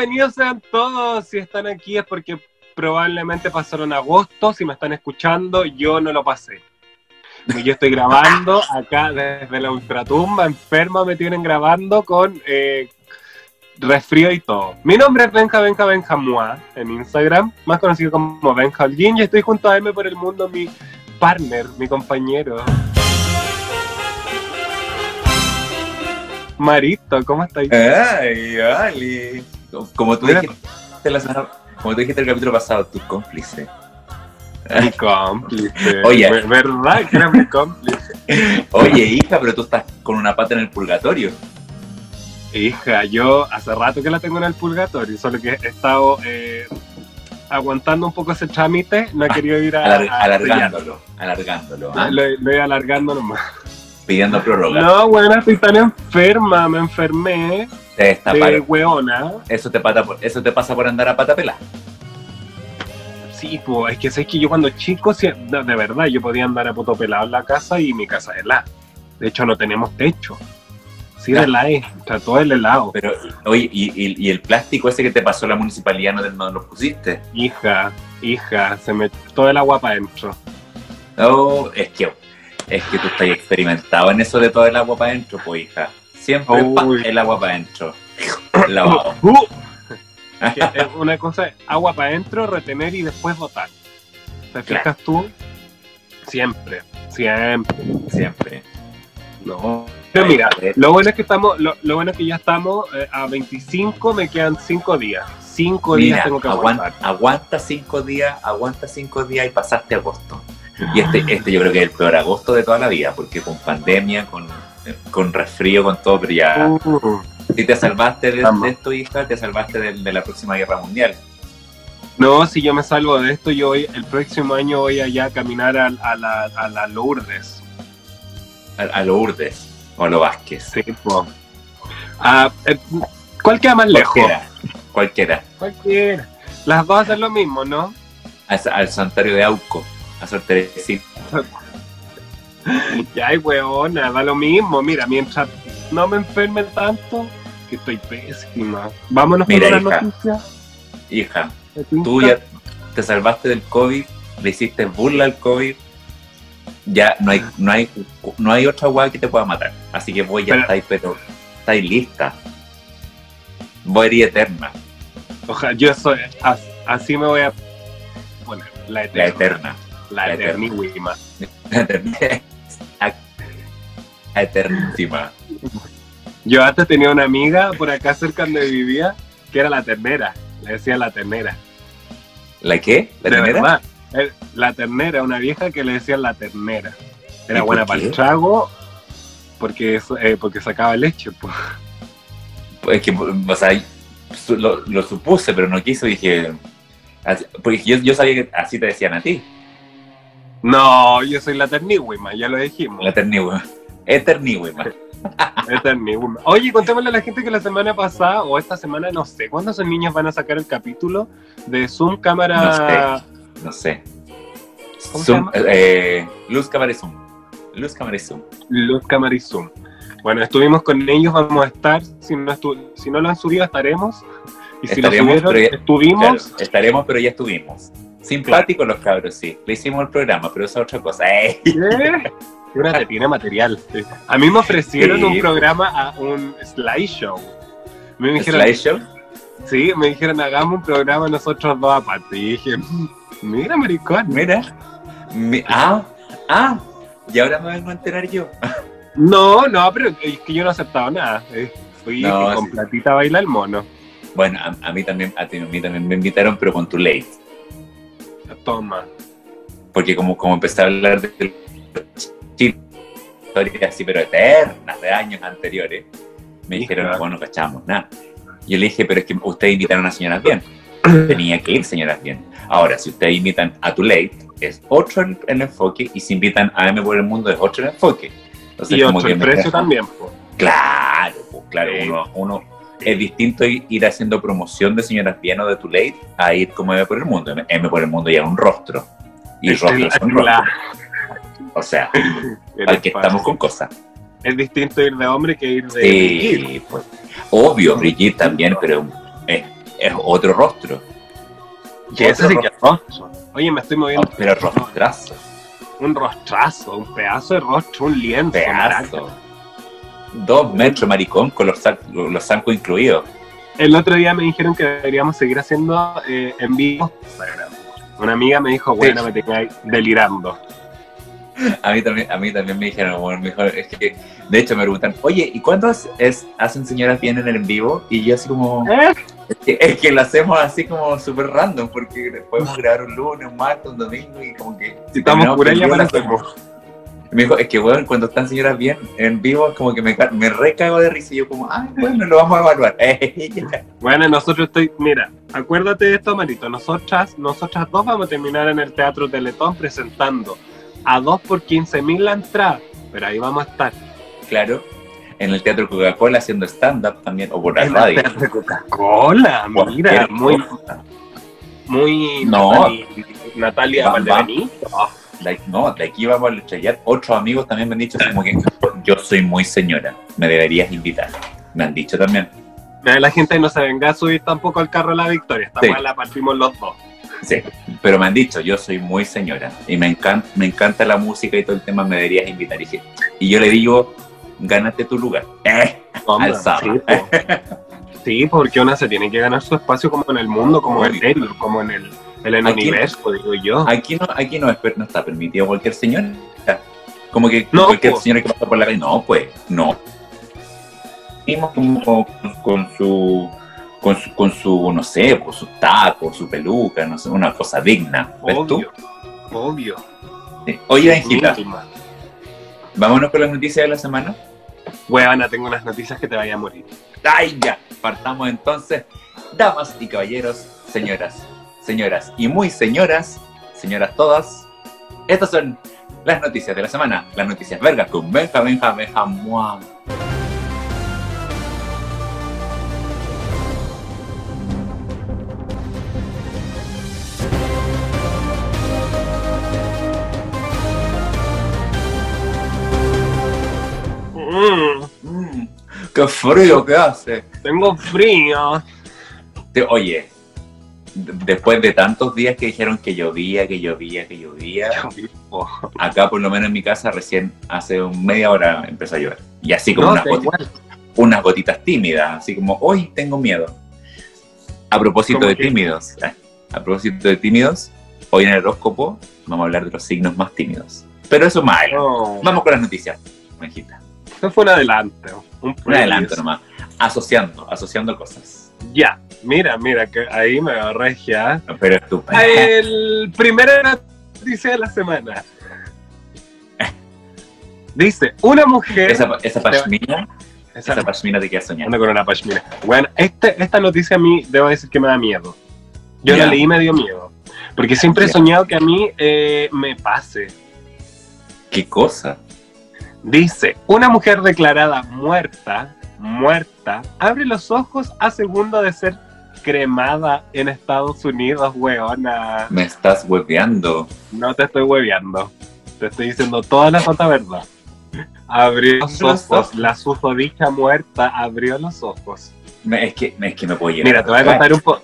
bienvenidos sean todos. Si están aquí es porque probablemente pasaron agosto. Si me están escuchando, yo no lo pasé. Yo estoy grabando acá desde la ultratumba, enferma me tienen grabando con eh, resfrío y todo. Mi nombre es Benja Benja Benja Mua en Instagram, más conocido como Benja Holguín, y estoy junto a M por el mundo, mi partner, mi compañero. Marito, ¿cómo estáis? Ay, Ali. Como tú, dijiste, la semana- como tú dijiste el capítulo pasado, tu cómplice. Mi cómplice. Oye. Ver- ¿Verdad que era mi cómplice? Oye, hija, pero tú estás con una pata en el purgatorio. Hija, yo hace rato que la tengo en el purgatorio, solo que he estado eh, aguantando un poco ese trámite, no he querido ir a... Alar- a- alargándolo, alargándolo. ¿ah? Lo, lo he alargando nomás. Pidiendo prórroga. No, bueno, estoy tan enferma, me enfermé Te de destaparon. weona. Eso te, pata por- eso te pasa por andar a pata pelada. Sí, pues es que sé que yo cuando chico, de, de verdad, yo podía andar a puto pelado en la casa y mi casa es helada. De hecho, no tenemos techo. Sí, de la es, o sea, todo el helado. Pero, oye, y, y- y el plástico ese que te pasó la municipalidad no, no lo pusiste. Hija, hija, se me todo el agua para adentro. No, es que, es que tú estás experimentado en eso de todo el agua para adentro, pues, hija. Siempre pa, Uy. el agua para adentro. Lavado. Uh, es una cosa es agua para adentro, retener y después botar. ¿Te fijas tú? Siempre, siempre. Siempre. No. Pero mira, lo bueno es que estamos, lo, lo bueno es que ya estamos eh, a 25, me quedan 5 días. 5 días tengo que aguanta, aguantar. aguanta cinco días, aguanta cinco días y pasaste agosto. Y este, este yo creo que es el peor agosto de toda la vida, porque con pandemia, con, con resfrío, con todo, pero ya. Uh, Si te salvaste de, de esto, hija, te salvaste de, de la próxima guerra mundial. no, si yo me salvo de esto, yo voy, el próximo año voy allá a caminar a, a la, a la Lourdes. A, a lo Urdes o a lo Vázquez. Sí, po. Ah, eh, ¿Cuál queda más lejos? Cualquiera. Cualquiera. Cualquiera. Las dos hacen lo mismo, ¿no? Al, al santuario de Auco. A Sor Teresita. Ya, weona, da lo mismo. Mira, mientras no me enferme tanto, que estoy pésima. Vámonos Mira, con una hija. noticia. Hija, tú ya te salvaste del COVID, le hiciste burla al COVID. Ya no hay, no hay, no hay otra hueá que te pueda matar. Así que vos ya Pero- estáis, pero estáis lista. Vos eres eterna, Ojalá, yo soy. as- Así me voy a poner. La la eterna. La eternísima. La eternísima. Yo antes tenía una amiga por acá cerca donde vivía que era la ternera. Le decía la ternera. ¿La qué? ¿La de ternera? verdad. Eh, La ternera, una vieja que le decían la ternera. Era ¿Y por buena para el trago porque, eh, porque sacaba leche. pues. Pues que, o sea, lo, lo supuse, pero no quiso, dije. Porque yo, yo sabía que así te decían a ti, No, yo soy la terníhuima, ya lo dijimos. la eterniwa. Eterniwa. Eterníhuima. Oye, contémosle a la gente que la semana pasada o esta semana, no sé, ¿cuándo esos niños van a sacar el capítulo de Zoom cámara? No sé. ¿Cómo se Zoom, eh, luz, cámara y zoom. Luz, cámara y zoom. Luz, cámara y Zoom. Bueno, estuvimos con ellos, vamos a estar. Si no, si no lo han subido, estaremos. Y si Estaremos, lo subieron, ya- estuvimos. Claro, estaremos, pero ya estuvimos. Simpáticos los cabros, sí. Le hicimos el programa, pero esa es otra cosa. ¿Qué? Una tetina material. A mí me ofrecieron Sí. un programa, a un slideshow. Me dijeron, ¿Slideshow? sí, me dijeron, hagamos un programa nosotros dos aparte. Y dije, "Mm, mira, maricón. Mira. Mi- ah, ah. Y ahora me vengo a enterar yo. No, no, pero es que yo no he aceptado nada. Eh, Fui No, con sí. platita baila el mono. Bueno, a, a mí también, a, ti- a mí también me invitaron, pero con tu late. Toma. Porque como, como empecé a hablar de historias así, pero eternas, de años anteriores, me Hija. dijeron, bueno, no cachamos nada. Yo le dije, pero es que ustedes invitaron a señoras bien. Tenía que ir señoras bien. Ahora, si ustedes invitan a tu late, es otro el, el enfoque, y si invitan a M por el mundo, es otro el enfoque. Entonces, Y como otro que el me precio también. Claro, pues, claro, Sí. uno, uno es distinto ir haciendo promoción de señoras bien o de tu late a ir como M por el mundo. M- por el mundo ya es un rostro. Y Es rostros el- son claro. rostros. O sea, ¿Qué al que estamos con cosas. Es distinto ir de hombre que ir de Sí, pues. Obvio, Brigitte también, pero es, es otro rostro. Que ese sí que es rostro. Oye, me estoy moviendo. Pero rostrazo. Un rostrazo, un pedazo de rostro, un lienzo. Pedazo. Dos metros, maricón, con los, los zancos incluidos. El otro día me dijeron que deberíamos seguir haciendo eh, en vivo. Una amiga me dijo, bueno, me tenía delirando. A mí también, a mí también me dijeron, bueno, mejor, es que, de hecho me preguntan, oye, ¿y cuándo es, hacen señoras bien en el en vivo? Y yo así como, ¿Eh? es que, es que lo hacemos así como súper random, porque podemos grabar un lunes, un martes, un domingo, y como que... Si Estamos terminamos pura con ya el vivo, para lo hacemos. Me dijo, es que bueno, cuando están señoras bien en vivo, es como que me, me recago de risa y yo como, ay, bueno, lo vamos a evaluar. Bueno, nosotros estoy, mira, acuérdate de esto, Marito. Nosotras, nosotras dos vamos a terminar en el Teatro Teletón presentando a dos por 15 mil la entrada. Pero ahí vamos a estar. claro, en el Teatro Coca-Cola haciendo stand-up también, o por la En radio. el Teatro Coca-Cola, mira, muy, muy No. Natalia, Natalia. De no, de aquí vamos a estrellar. Otros amigos también me han dicho como que yo soy muy señora, me deberías invitar. Me han dicho también. La gente no se venga a subir tampoco al carro de la victoria. Esta Sí. la partimos los dos. Sí, pero me han dicho, yo soy muy señora y me encanta, me encanta la música y todo el tema, me deberías invitar. Y, dije- y yo le digo, gánate tu lugar. Eh, Hombre, Alzada. Sí. Sí, porque una se tiene que ganar su espacio como en el mundo, como en el, como en el, en el Aquí- universo, digo yo. Aquí no, aquí no, es- no está permitido cualquier señora. Como que No, cualquier po. señora que pasa por la calle, no, pues, no. Como con, su, con su, con su, no sé, con sus tacos, su peluca, no sé, una cosa digna. ¿Ves tú? Obvio, obvio. Sí. Oye, Angela, vámonos con las noticias de la semana. Weona, tengo unas noticias que te vaya a morir. ¡Ay, ya! Partamos entonces. Damas y caballeros, señoras, señoras y muy señoras, señoras todas, estas son las noticias de la semana. Las noticias vergas con Benja, Benja, Benja, mua. Mm, Mm, ¡Qué frío que hace! tengo frío. Te- Oye, después de tantos días que dijeron que llovía, que llovía, que llovía, acá por lo menos en mi casa recién hace un media hora empezó a llover. Y así como No, unas, gotitas, unas gotitas tímidas, así como hoy tengo miedo. A propósito ¿Cómo de tímidos, eh, a propósito de tímidos, hoy en el horóscopo vamos a hablar de los signos más tímidos. Pero eso más. No, Vamos con las noticias, Benjita. Eso fue un adelante. Un Un adelanto nomás. Asociando, asociando cosas. Ya, mira, mira, que ahí me va a regiar. Pero es tu El primera noticia de la semana. Dice, una mujer... Esa, esa pashmina, Esa- esa pashmina te queda soñando. una pashmina. Bueno, este, esta noticia a mí, debo decir que me da miedo. Yo Ya. la leí y me dio miedo. Porque siempre he Ya. soñado que a mí eh, me pase. ¿Qué cosa? Dice, una mujer declarada muerta, muerta, abre los ojos a segundo de ser cremada en Estados Unidos, weona. Me estás hueveando. No te estoy hueveando. Te estoy diciendo toda la sota verdad. Abrió los ojos. ojos. La susodicha muerta abrió los ojos. Me- es, que, es que me puedo llegar. Mira, te voy a contar un poco.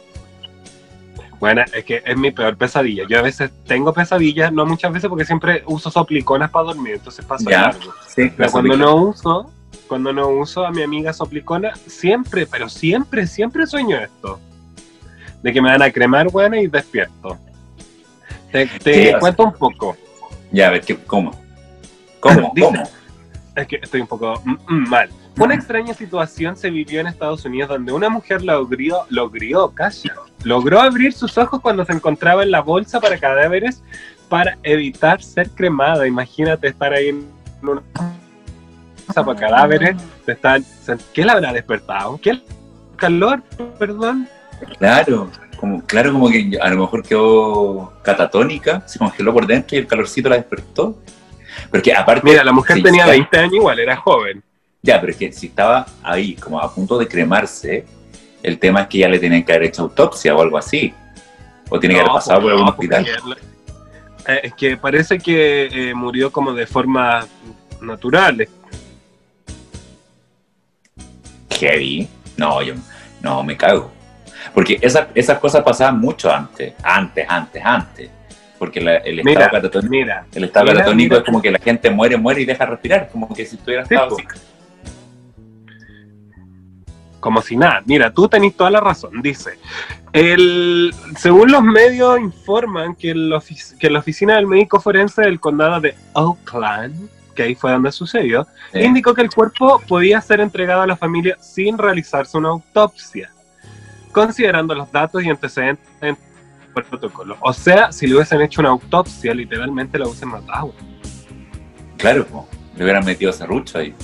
Bueno, es que es mi peor pesadilla. Yo a veces tengo pesadillas, no muchas veces porque siempre uso sopliconas para dormir, entonces paso Ya. largo. Sí, Pero cuando no uso, cuando no uso a mi amiga soplicona, siempre, pero siempre, siempre sueño esto. De que me van a cremar, bueno, y despierto. Te, cuento un poco. Ya, a ver, ¿qué, ¿cómo? ¿Cómo? Dice- ¿Cómo? Es que estoy un poco mm, mm, mal. Una extraña situación se vivió en Estados Unidos donde una mujer logró, logró, calla, logró abrir sus ojos cuando se encontraba en la bolsa para cadáveres para evitar ser cremada. Imagínate estar ahí en una cadáveres. Están, se- ¿Qué le habrá despertado? ¿Qué calor? Perdón. Claro, como, claro, como que a lo mejor quedó catatónica, se congeló por dentro y el calorcito la despertó. Pero que aparte. Mira, la mujer tenía está- 20 años igual, era joven. Ya, pero es que si estaba ahí, como a punto de cremarse, el tema es que ya le tenían que haber hecho autopsia o algo así. O tiene que haber pasado por pues, algún no, porque hospital. eh, es que parece que eh, murió como de forma natural. Heavy. No, yo no me cago. Porque esa- esas cosas pasaban mucho antes, antes, antes, antes. Porque la- el Mira, estado catatónico, Mira, el estado mira, catatónico es como que la gente muere, muere y deja respirar, como que si estuviera estado así. como si nada. Mira, tú tenés toda la razón. Dice, el, según los medios informan que, el que la oficina del médico forense del condado de Oakland, que ahí fue donde sucedió, Sí. indicó que el cuerpo podía ser entregado a la familia sin realizarse una autopsia, considerando los datos y antecedentes del protocolo. O sea, si le hubiesen hecho una autopsia, literalmente lo hubiesen matado. Claro, le hubieran metido serrucho ahí.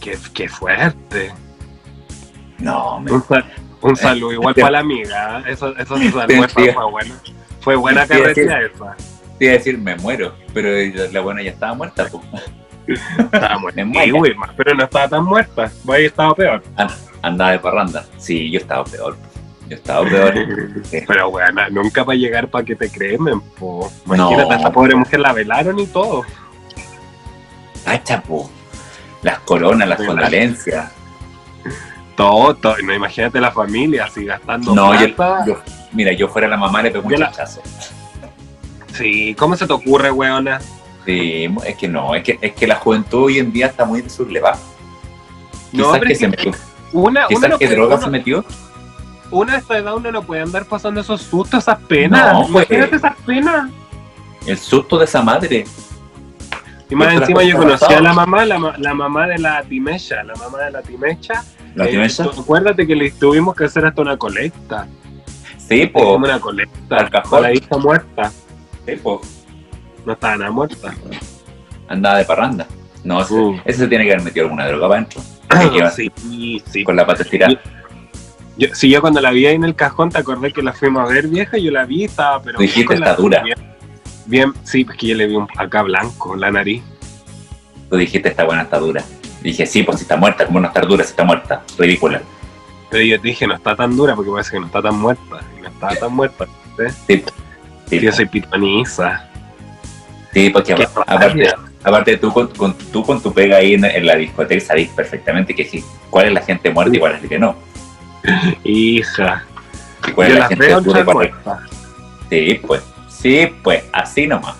Qué, qué fuerte. No, me... Un, sal- un saludo igual para la amiga. ¿eh? Eso, eso sí. fue bueno. Fue buena carretera esa. Te iba a decir me muero, pero la buena ya estaba muerta. po. Estaba muerta. Sí, pero no estaba tan muerta. Ahí estaba peor. Andaba de parranda. Sí, yo estaba peor. Yo estaba peor. Pero bueno, nunca para llegar para que te cremen, po. Imagínate, No. a esta pobre mujer la velaron y todo. Cacha, po. Las coronas, las condolencias. Todo, todo. No, imagínate la familia así gastando No, yo, plata. yo- mira, yo fuera la mamá le pego un Yo la- chachazo. Sí, ¿cómo se te ocurre, weona? Sí, es que no, es que, es que la juventud hoy en día está muy sublevada. No, Quizás que se metió. una, Quizás no que puede- droga uno- se metió. una de esta edad uno no puede andar pasando esos sustos, esas penas. No, pues. Imagínate esas penas. El susto de esa madre. Y más encima yo conocí a la mamá, la, la mamá de la Timecha, la mamá de la Timecha. ¿La Eh, tú- Acuérdate que le tuvimos que hacer hasta una colecta. Sí. Como una colecta. Al cajón. La hija muerta. Sí, po. No estaba nada muerta. Andaba de parranda. No, ese, Mm. ese se tiene que haber metido alguna droga para adentro. Sí, sí. Con la pata estirada. Yo, sí, yo cuando la vi ahí en el cajón, te acordé que la fuimos a ver vieja, yo la vi, estaba, pero. Dijiste, está dura. Bien, bien, sí, pues que yo le vi un, acá blanco, la nariz. Tú dijiste, esta buena está dura. Dije, sí, pues si está muerta, ¿cómo no estar dura si está muerta? Ridícula. Pero yo te dije, no está tan dura porque parece que no está tan muerta. No estaba tan muerta. Sí, Y yo soy pitoniza. sí porque aparte, aparte tú, con, con- tú con tu pega ahí en, en la discoteca sabés perfectamente que sí, cuál es la gente muerta y cuál es la que no. Hija. Y cuál Yo es la gente dura y entrar cuál es- muertas. Sí, pues. Sí, pues, así nomás.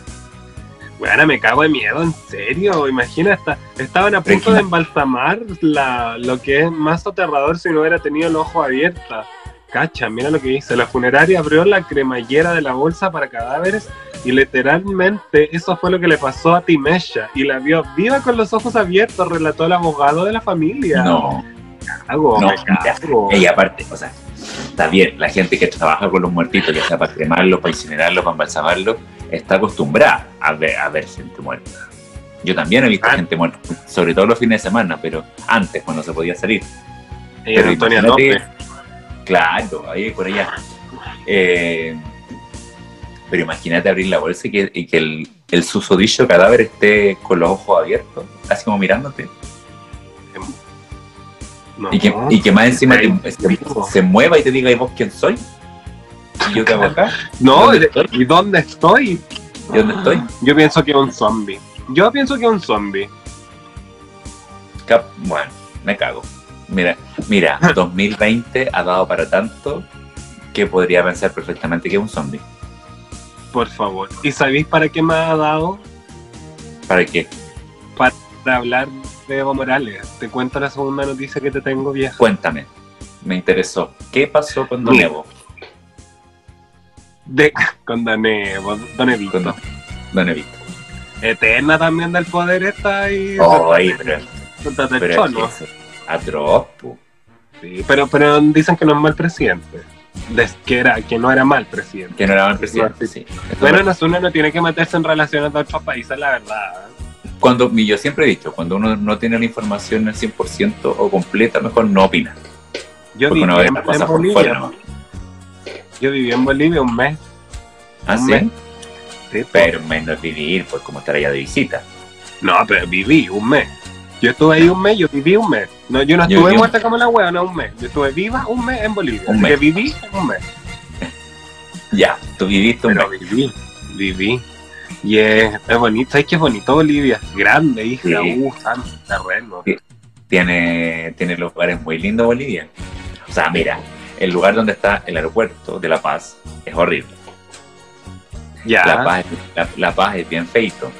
Bueno, me cago de miedo, en serio. Imagina, hasta, estaban a punto de embalsamar la, lo que es más aterrador si no hubiera tenido el ojo abierto. Cacha, mira lo que dice. La funeraria abrió la cremallera de la bolsa para cadáveres y literalmente eso fue lo que le pasó a Timesha. Y la vio viva con los ojos abiertos, relató el abogado de la familia. No, cago, no, me cago. Y aparte, o sea, está bien, la gente que trabaja con los muertitos, ya sea para cremarlos, para incinerarlos, para embalsamarlos, está acostumbrada a ver, a ver gente muerta. Yo también he visto Ah. gente muerta, sobre todo los fines de semana, pero antes, cuando se podía salir. Era Pero Antonia López. Claro, ahí por allá. Eh, pero imagínate abrir la bolsa y que, y que el, el susodicho cadáver esté con los ojos abiertos, así como mirándote. No. Y que, y que más encima te- se, mueva y te diga, ¿y vos quién soy? ¿Y yo qué hago acá? No, ¿Dónde ¿y estoy? ¿y dónde estoy? ¿Y dónde estoy? Yo pienso que es un zombie. Yo pienso que es un zombie. Cap- Bueno, me cago. Mira, mira, 2020 ha dado para tanto que podría pensar perfectamente que es un zombie. Por favor. ¿Y sabéis para qué me ha dado? ¿Para qué? Para hablar de Evo Morales. Te cuento la segunda noticia que te tengo, vieja. Cuéntame. Me interesó. ¿Qué pasó con Don. Evo? De, con Don Evo, Don Evito. Con Don Evito. Eterna también del poder está ahí. Ay, pero, Contate el pero atroz. Sí, pero, pero dicen que no es mal presidente. Des- que, era, que no era mal presidente. que no era el presidente, sí. Bueno, no, uno no tiene que meterse en relaciones de otros países, la verdad. cuando, y yo siempre he dicho, cuando uno no tiene la información al 100% o completa, mejor no opina. Yo viví en, Bolivia. fuera nomás. Yo viví en Bolivia un mes. ¿Ah, Un sí? mes. Sí, Pero menos vivir, pues como estar allá de visita. No, pero viví un mes. Yo estuve ahí un mes, yo viví un mes. No, yo no Yo estuve un- muerta como la hueá, no un mes. Yo estuve viva un mes en Bolivia. Un mes. que viví un mes. Ya, tú viviste un Pero mes. viví, viví. Y es, es bonito, ¿sabes qué es bonito Bolivia? Grande, hija, Sí. uh, terreno. Sí. Tiene, tiene lugares muy lindos Bolivia. O sea, mira, el lugar donde está el aeropuerto de La Paz es horrible. Ya. La Paz, La Paz es bien feito.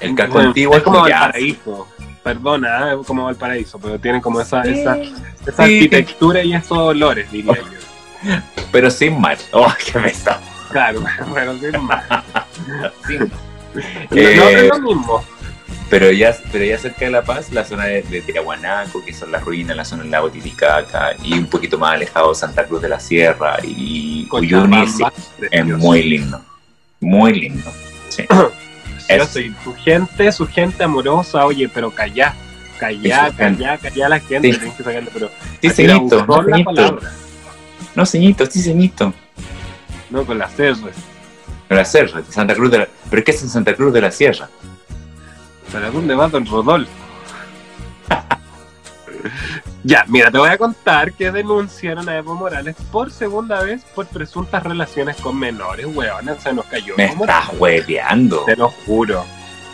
El casco bueno, antiguo es como Valparaíso. Perdona, ¿eh? es como Valparaíso, pero tiene como esa, Sí. esa, esa Sí. arquitectura y esos olores, diría yo. Pero sin mar. Oh, qué pesado. Claro, bueno, sí, más. Sin- No, Eh, no es lo mismo. Pero ya, pero ya cerca de La Paz, la zona de, de Tiahuanaco, que son las ruinas, la zona del lago Titicaca, y un poquito más alejado Santa Cruz de la Sierra y Uyuni, sí, es muy lindo. Muy lindo. Sí. Precioso, y su gente, su gente amorosa, oye, pero callá, callá, callá, callá a la gente, Sí. tienes que sacarle, pero Sí, buscó no, palabra, No, ceñito, sí, ceñito. no con las R's. De la Sierra, de Santa Cruz de la... ¿Pero qué es en Santa Cruz de la Sierra? ¿Para dónde va Don Rodolfo? ya, mira, te voy a contar que denunciaron a Evo Morales por segunda vez por presuntas relaciones con menores, weón. Se nos cayó Me Evo estás hueveando. Te lo juro.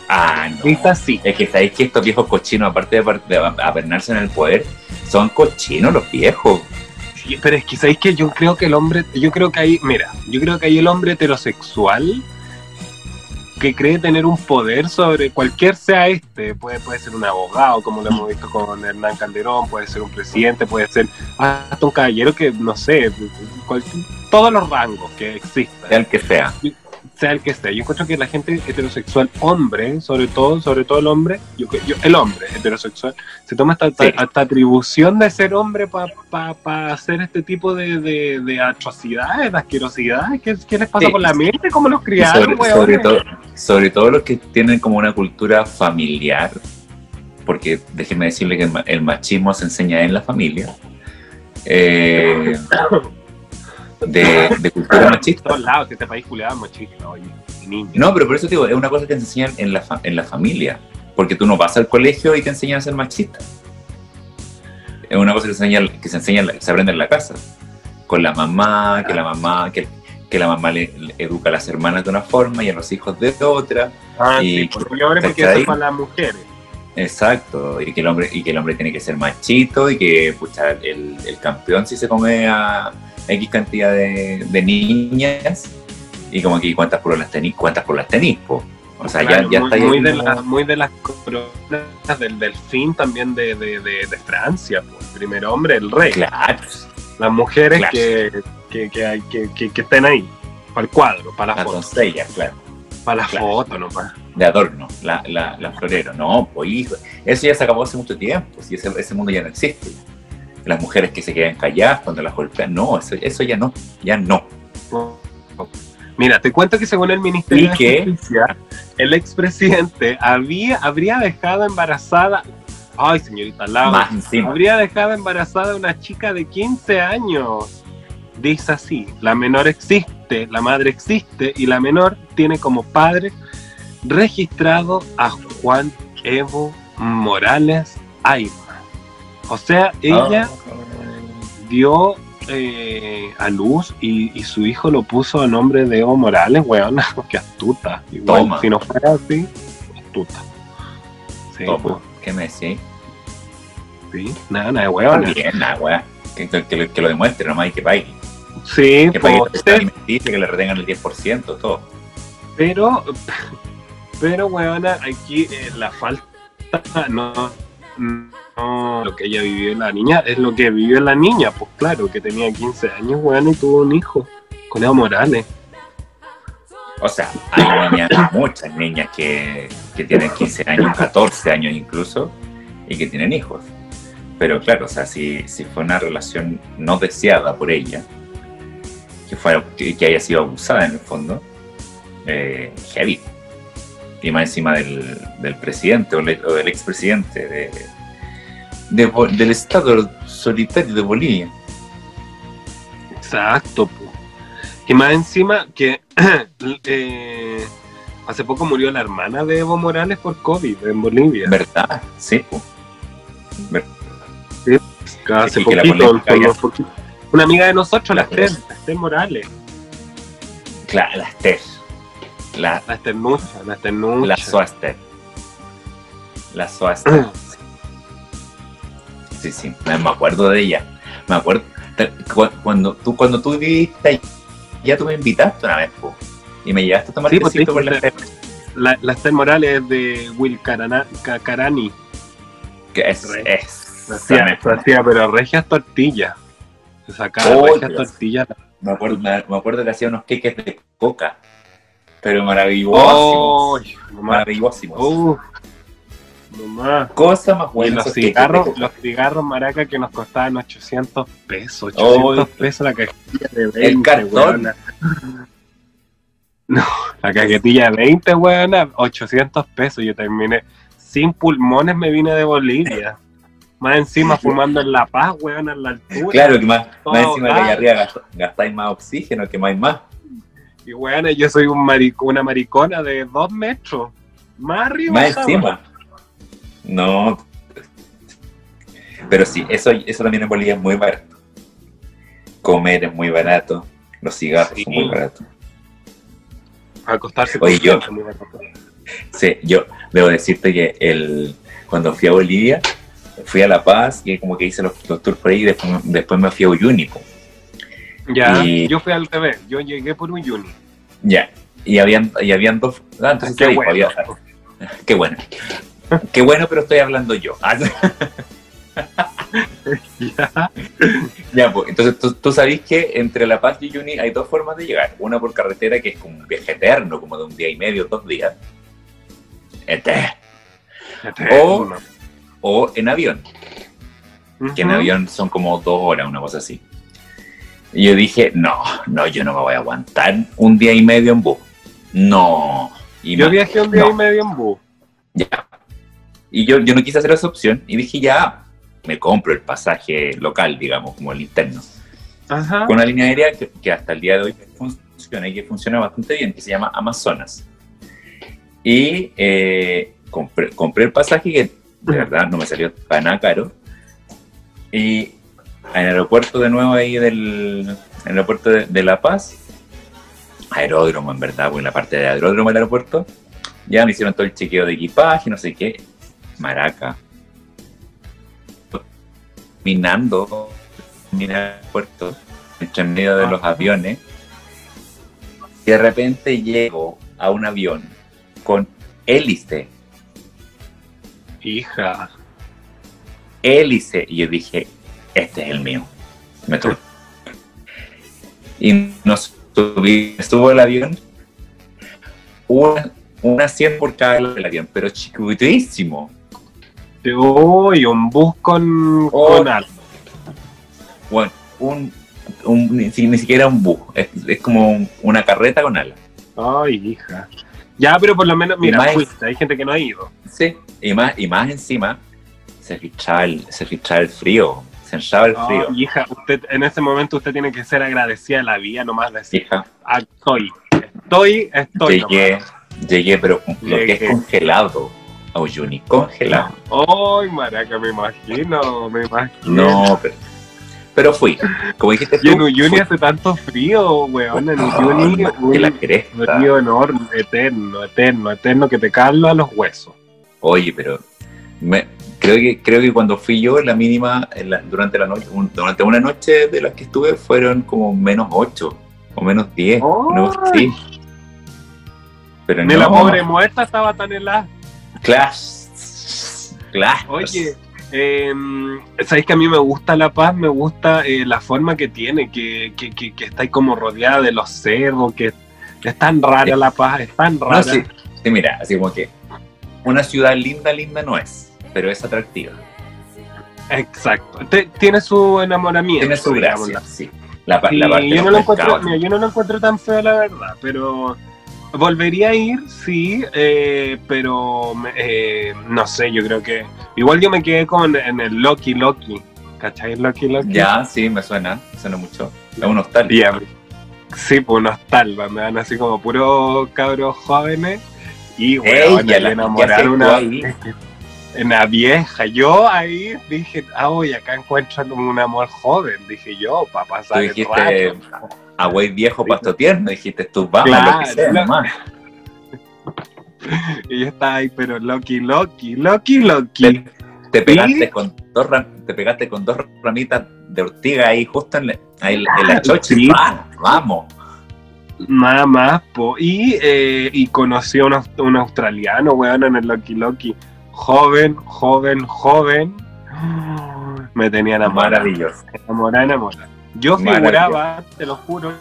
Ah, no. Es así. Es que sabéis que estos viejos cochinos, aparte de, de apernarse en el poder, son cochinos los viejos. Sí, pero es que sabéis que yo creo que el hombre, yo creo que hay, mira, yo creo que hay el hombre heterosexual que cree tener un poder sobre cualquier sea este, puede, puede ser un abogado, como lo hemos visto con Hernán Calderón, puede ser un presidente, puede ser hasta un caballero que, no sé, cual- todos los rangos que existan el que sea. Sea el que sea. Yo encuentro que la gente heterosexual, hombre, sobre todo, sobre todo el hombre, yo, yo- el hombre heterosexual, se toma esta, Sí. esta atribución de ser hombre para hacer este tipo de, de- de atrocidades, de asquerosidades. ¿Qué, qué les pasa Sí. por la mente? ¿Cómo los criaron, sobre, todo, sobre todo los que tienen como una cultura familiar, porque déjenme decirle que el machismo se enseña en la familia, eh, de, de cultura machista. todos lados, este país machista, oye, niño. No, pero por eso te digo, es una cosa que te enseñan en la, fa- en la familia, porque tú no vas al colegio y te enseñan a ser machista. Es una cosa que se enseña, que se, enseña, que se aprende en la casa, con la mamá, que la mamá, que, que la mamá le, le educa a las hermanas de una forma y a los hijos de otra. Ah, y- sí, porque ahora porque eso es para las mujeres. Exacto, y que el hombre, y que el hombre tiene que ser machito y que pucha, el, el campeón si se come a X cantidad de, de niñas y como que cuántas por las tenis, cuántas por las tenis, po. O sea, Claro, ya, ya muy, está muy de la- muy de las coronas del delfín también de, de, de, Francia. pues. El primer hombre, el rey. Claro, Las mujeres Claro. que, que, que, estén ahí. Para el cuadro, para la las foto. doncellas, claro, Para la claro. foto nomás. de adorno, la, la, la florero. No, pues hijo, eso ya se acabó hace mucho tiempo, si ese, ese mundo ya no existe. Las mujeres que se quedan calladas cuando las golpean, no, eso, eso ya no, ya no. Mira, te cuento que según el Ministerio ¿Y de qué? Justicia, el expresidente había, habría dejado embarazada. Ay, señorita Laura. Habría dejado embarazada a una chica de 15 años. Dice así, la menor existe, la madre existe y la menor tiene como padre registrado a Juan Evo Morales Ayma. O sea, ella Ah. dio eh, a luz y, y su hijo lo puso a nombre de Evo Morales, weón, qué astuta. Igual, Toma. si no fuera así, astuta. Sí, Topo, ¿qué me decís? sí, nada, nada weón. bien, nada. Que, que, que lo- que lo demuestre nomás y que pague. Sí, Que le retengan el 10%, todo. pero, pero, weona, aquí eh, la falta, no, no, lo que ella vivió la niña, es lo que vivió la niña, pues claro, que tenía 15 años, weón, y tuvo un hijo con Evo Morales. O sea, hay niñas, muchas niñas que, que tienen 15 años, 14 años incluso, y que tienen hijos. Pero claro, o sea, si, si fue una relación no deseada por ella, que, fue, que, que haya sido abusada en el fondo, eh, heavy. Y más encima del, del presidente o, le- o del expresidente de, del Estado solitario de Bolivia. Exacto. Y más encima que eh, hace poco murió la hermana de Evo Morales por COVID en Bolivia. ¿Verdad? Sí, po. Hace Sí, que la poquito, polémica por- ya- por- Una amiga de nosotros, la La Esther, la Esther Morales. Claro, la Esther. La, La Esternucha, la Esternucha. La Suaster. La Suaster. Sí, sí, me acuerdo de ella. Me acuerdo. cuando tú, cuando tú viviste ahí, ya tú me invitaste una vez, po, y me llevaste a tomar Sí, pues, tecito por la pues, La, la Esther Morales es de Will Carana- Ca- Carani. que es, es Hacía, hacía, pero regias tortillas. Se sacaba Oh, tortillas. me acuerdo, me, me acuerdo que hacía unos queques de coca, pero maravillosos, mamá! maravillosos. Cosa más Y buena. los cigarros, los cigarros maraca que nos costaban 800 pesos. Oh, 800 pesos la cajetilla de 20, El cartón. weona. No, la cajetilla de 20, weona, 800 pesos. Yo terminé sin pulmones, me vine de Bolivia. Más encima fumando en La Paz, weón, en la altura. Claro, que más, más encima que allá arriba gast- gastáis más oxígeno, que más. Y weón, yo soy un marico, una maricona de dos metros. Más arriba. Más encima. No. Pero sí, eso, eso también en Bolivia es muy barato. Comer es muy barato. Los cigarros Sí. son muy baratos. Acostarse Oye, yo- muy barato. Sí, yo debo decirte que el, cuando fui a Bolivia, fui a La Paz y como que hice los, los tours por ahí y después, después me fui a Uyuni. po. Ya, Y- yo fui al revés. Yo llegué por un Juni. Ya. Y habían, y habían dos. Ah, entonces Qué sí, bueno. había- qué bueno. Qué bueno, pero estoy hablando yo. Ah, Ya. Ya, pues, entonces tú, tú sabés que entre La Paz y Uyuni hay dos formas de llegar. Una por carretera, que es como un viaje eterno, como de un día y medio, dos días. Eterno. Eterno. O en avión, que en avión son como dos horas, una cosa así. Y yo dije, no, no, yo no me voy a aguantar un día y medio en bus. No. Y Yo más- viajé un día no. y medio en bus. Ya. Y yo, yo no quise hacer esa opción y dije, ya, me compro el pasaje local, digamos, como el interno. Ajá. Con una línea aérea que, que hasta el día de hoy funciona y que funciona bastante bien, que se llama Amazonas. Y eh, compré, compré el pasaje que de verdad no me salió para nada caro. Y en el aeropuerto de nuevo ahí del aeropuerto de, de La Paz, aeródromo en verdad, porque en la parte de aeródromo del aeropuerto, ya me hicieron todo el chequeo de equipaje, no sé qué. Maraca. Minando en el aeropuerto, entre medio de los aviones, y de repente llego a un avión con hélice, Hija. hélice, y yo dije, este es el mío. Me tuve. Y nos subí, estuvo el avión, una, una 100 por cada lado del avión, pero chiquitísimo. Uy, un bus con, Oh. con algo. Bueno, un, un- ni, si- ni siquiera un bus, es, es como un- una carreta con alas. Ay, hija. Ya, pero por lo menos, mira, más- fuiste. Hay gente que no ha ido. Sí. Y más, y más encima, se filtraba el, se filtraba el frío, se hinchaba el frío. Ay, hija, usted, en ese momento usted tiene que ser agradecida a la vida, nomás decir, Hija, "Ah, estoy, estoy, estoy. llegué, nomás". llegué, pero lo que Llegué. es congelado a Uyuni, congelado. Ay, maraca, me imagino, me imagino. No, pero, pero fui. Como dijiste tú, Y en Uyuni fui. hace tanto frío, weón. En Oh, Uyuni, que la un frío enorme, eterno, eterno, eterno, que te calma los huesos. Oye, pero me- creo que creo que cuando fui yo, la mínima en la- durante la noche, un- durante una noche de las que estuve fueron como menos 8 o menos 10, una cosa así. Pero Ni no, la pobre muerta estaba tan helada. Clash. Clash. Oye, eh, sabéis que a mí me gusta La Paz, me gusta eh, la forma que tiene, que, que, que, que está ahí como rodeada de los cerros, que es tan rara La Paz, es tan rara. No, sí, sí, mira, así como que una ciudad linda, linda no es, pero es atractiva. Exacto. Tiene su enamoramiento. Tiene su gracia, sí. La, Sí, la parte yo, no lo encuentro, mira, yo no lo encuentro tan feo, la verdad, pero volvería a ir, sí, eh, pero eh, no sé, yo creo que igual yo me quedé con en el Loki Loki, ¿cachai? Loki Loki. Ya, sí, me suena, me suena mucho. Es un hostal. Sí, pues unos talvas, me dan así como puros cabros jóvenes y bueno, ya me la- enamorar ya sé una, tú ahí. una vieja. Yo ahí dije, ah, voy, acá encuentro un amor joven, dije yo, para Tú pasar el dijiste, rato. a güey viejo, pasto tierno, dijiste tú, vamos, Claro, lo que sea, no. nomás. Y yo estaba ahí, pero Loki, Loki, Loki, Loki. Te, te pegaste con dos ram- te pegaste con dos ramitas de Ortiga ahí, justo en, la- ahí en la Ah, chocha. sí. ¡Vamos! Nada más, po. Y, eh, y conocí a un, un australiano, weón, en el Loki Loki. Joven, joven, joven. Me tenía enamorado. Maravilloso. Enamorada, enamorada. Yo figuraba, te lo juro,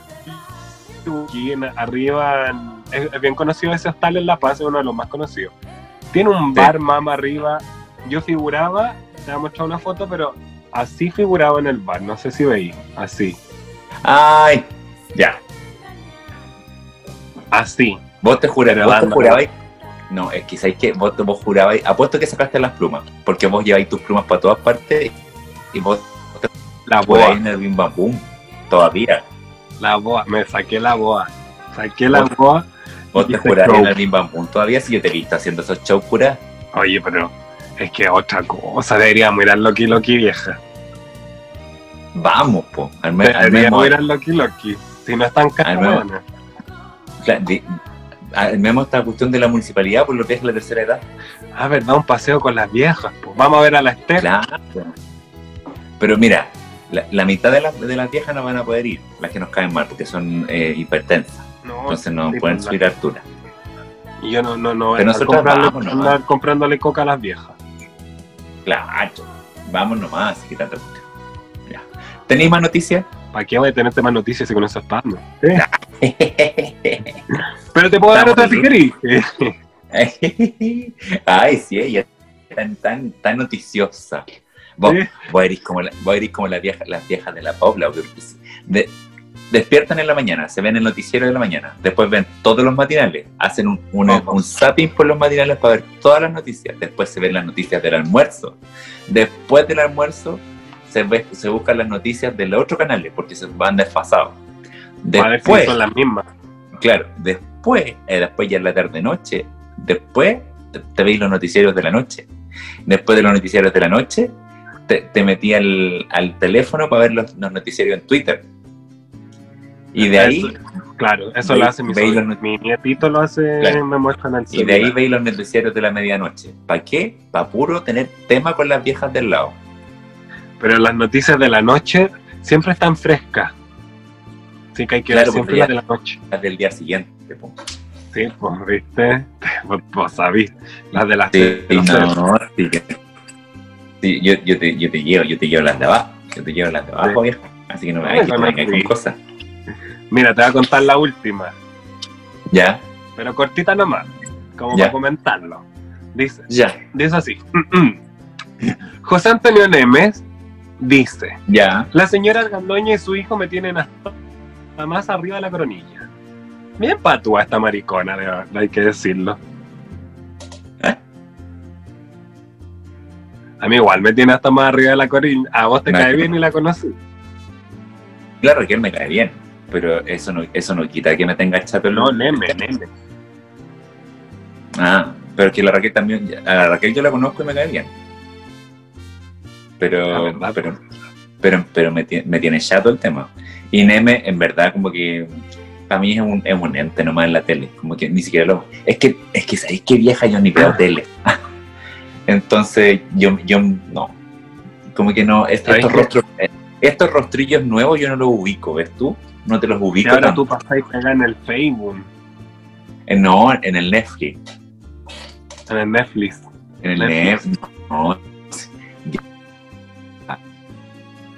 aquí en- arriba, en- es, es bien conocido ese hostal en La Paz, es uno de los más conocidos. Tiene un Sí. bar mama arriba. Yo figuraba, te voy a mostrar una foto, pero así figuraba en el bar, no sé si veí, así, ¡Ay! Ya. así. Vos te jurabas, vos te jurabais. No, es que sabéis que vos, vos jurabais. Apuesto que sacaste las plumas. Porque vos lleváis tus plumas para todas partes. Y vos La boa, en el bim bam boom. Todavía. la boa, me saqué la boa. Saqué la boa. Vos te show. en el bim bam boom. Todavía si yo te he visto haciendo esos shows curas. Oye, pero es que otra cosa, deberíamos ir al Loki Loki vieja. Vamos, po. Al, me- al Deberíamos ir al Loki Loki. Si no están di- al memo esta cuestión de la municipalidad por los viajes de la tercera edad. Ah, verdad, un paseo con las viejas. Pues. Vamos a ver a la Esther. Claro. Pero mira, la, la mitad de, las de las viejas no van a poder ir. Las que nos caen mal porque son eh, hipertensas. No, Entonces no sí, pueden subir a altura. Y yo no, no, no voy a Pero andar nosotros comprarle- vamos nomás. andar comprándole coca a las viejas. Claro. Vamos nomás, así que tanta cuestión. Ya. ¿Tenéis más noticias? ¿Para qué voy a tenerte más noticias si con eso estamos? Pero te puedo dar otra si querís. Ay, sí, ella es tan, tan, tan noticiosa. Vos, Sí. vos eres como, la, vos eres como la vieja, las viejas de la Pobla. de- despiertan en la mañana, se ven el noticiero de la mañana, después ven todos los matinales, hacen un, un, Vamos. un zapping por los matinales para ver todas las noticias, después se ven las noticias del almuerzo, después del almuerzo se, ve, se buscan las noticias de los otros canales porque se van desfasados. Después, son las mismas. Claro, después, eh, después ya en la tarde-noche, después te, te veis los noticieros de la noche. Después de los noticieros de la noche, te, te metí al, al teléfono para ver los, los noticieros en Twitter. Y de ahí, Eso- claro, eso lo hace mi Mi nietito lo hace, Claro. me muestran el y de ahí celular. veis los noticieros de la medianoche. ¿Para qué? Para puro tener tema con las viejas del lado. Pero las noticias de la noche siempre están frescas. Así que hay que Claro, ver siempre las de la noche. Las del día siguiente. po. Sí, pues viste, vos, vos sabís, las de las Sí, ceros. no, sí, que- sí, yo, yo, te, yo te llevo, yo te llevo las de abajo. Yo te llevo las de abajo, vieja. Así que no me hay que no vengas con cosas. Mira, te voy a contar la última, Ya, pero cortita nomás, como Ya. para comentarlo. Dice, ya, dice así. José Antonio Nemes dice, ya. la señora Argandoña y su hijo me tienen hasta más arriba de la coronilla. Bien patúa esta maricona, de verdad, hay que decirlo. ¿Eh? A mí igual me tiene hasta más arriba de la coronilla. A vos te No, cae bien y la conocí. Claro que él me cae bien, pero eso no, eso no quita que me tenga chato No, Neme, Neme. Ah, pero que la Raquel también, a la Raquel yo la conozco y me cae bien. Pero, Ah, ¿verdad? pero, pero, pero me, tiene, me tiene chato el tema. Y Neme, en verdad, como que para mí es un, es un ente nomás en la tele. Como que ni siquiera lo. Es que, es que ¿sabéis qué vieja yo ni veo tele? Entonces, yo, yo no. Como que no. est- ¿Sabéis Estos, qué? rostros, estos rostrillos nuevos yo no los ubico, ¿ves tú? No te los Y ubico. ahora tanto. tú y pegas en el Facebook, Eh, No, en el Netflix. en el Netflix. En el Netflix. Netflix. No.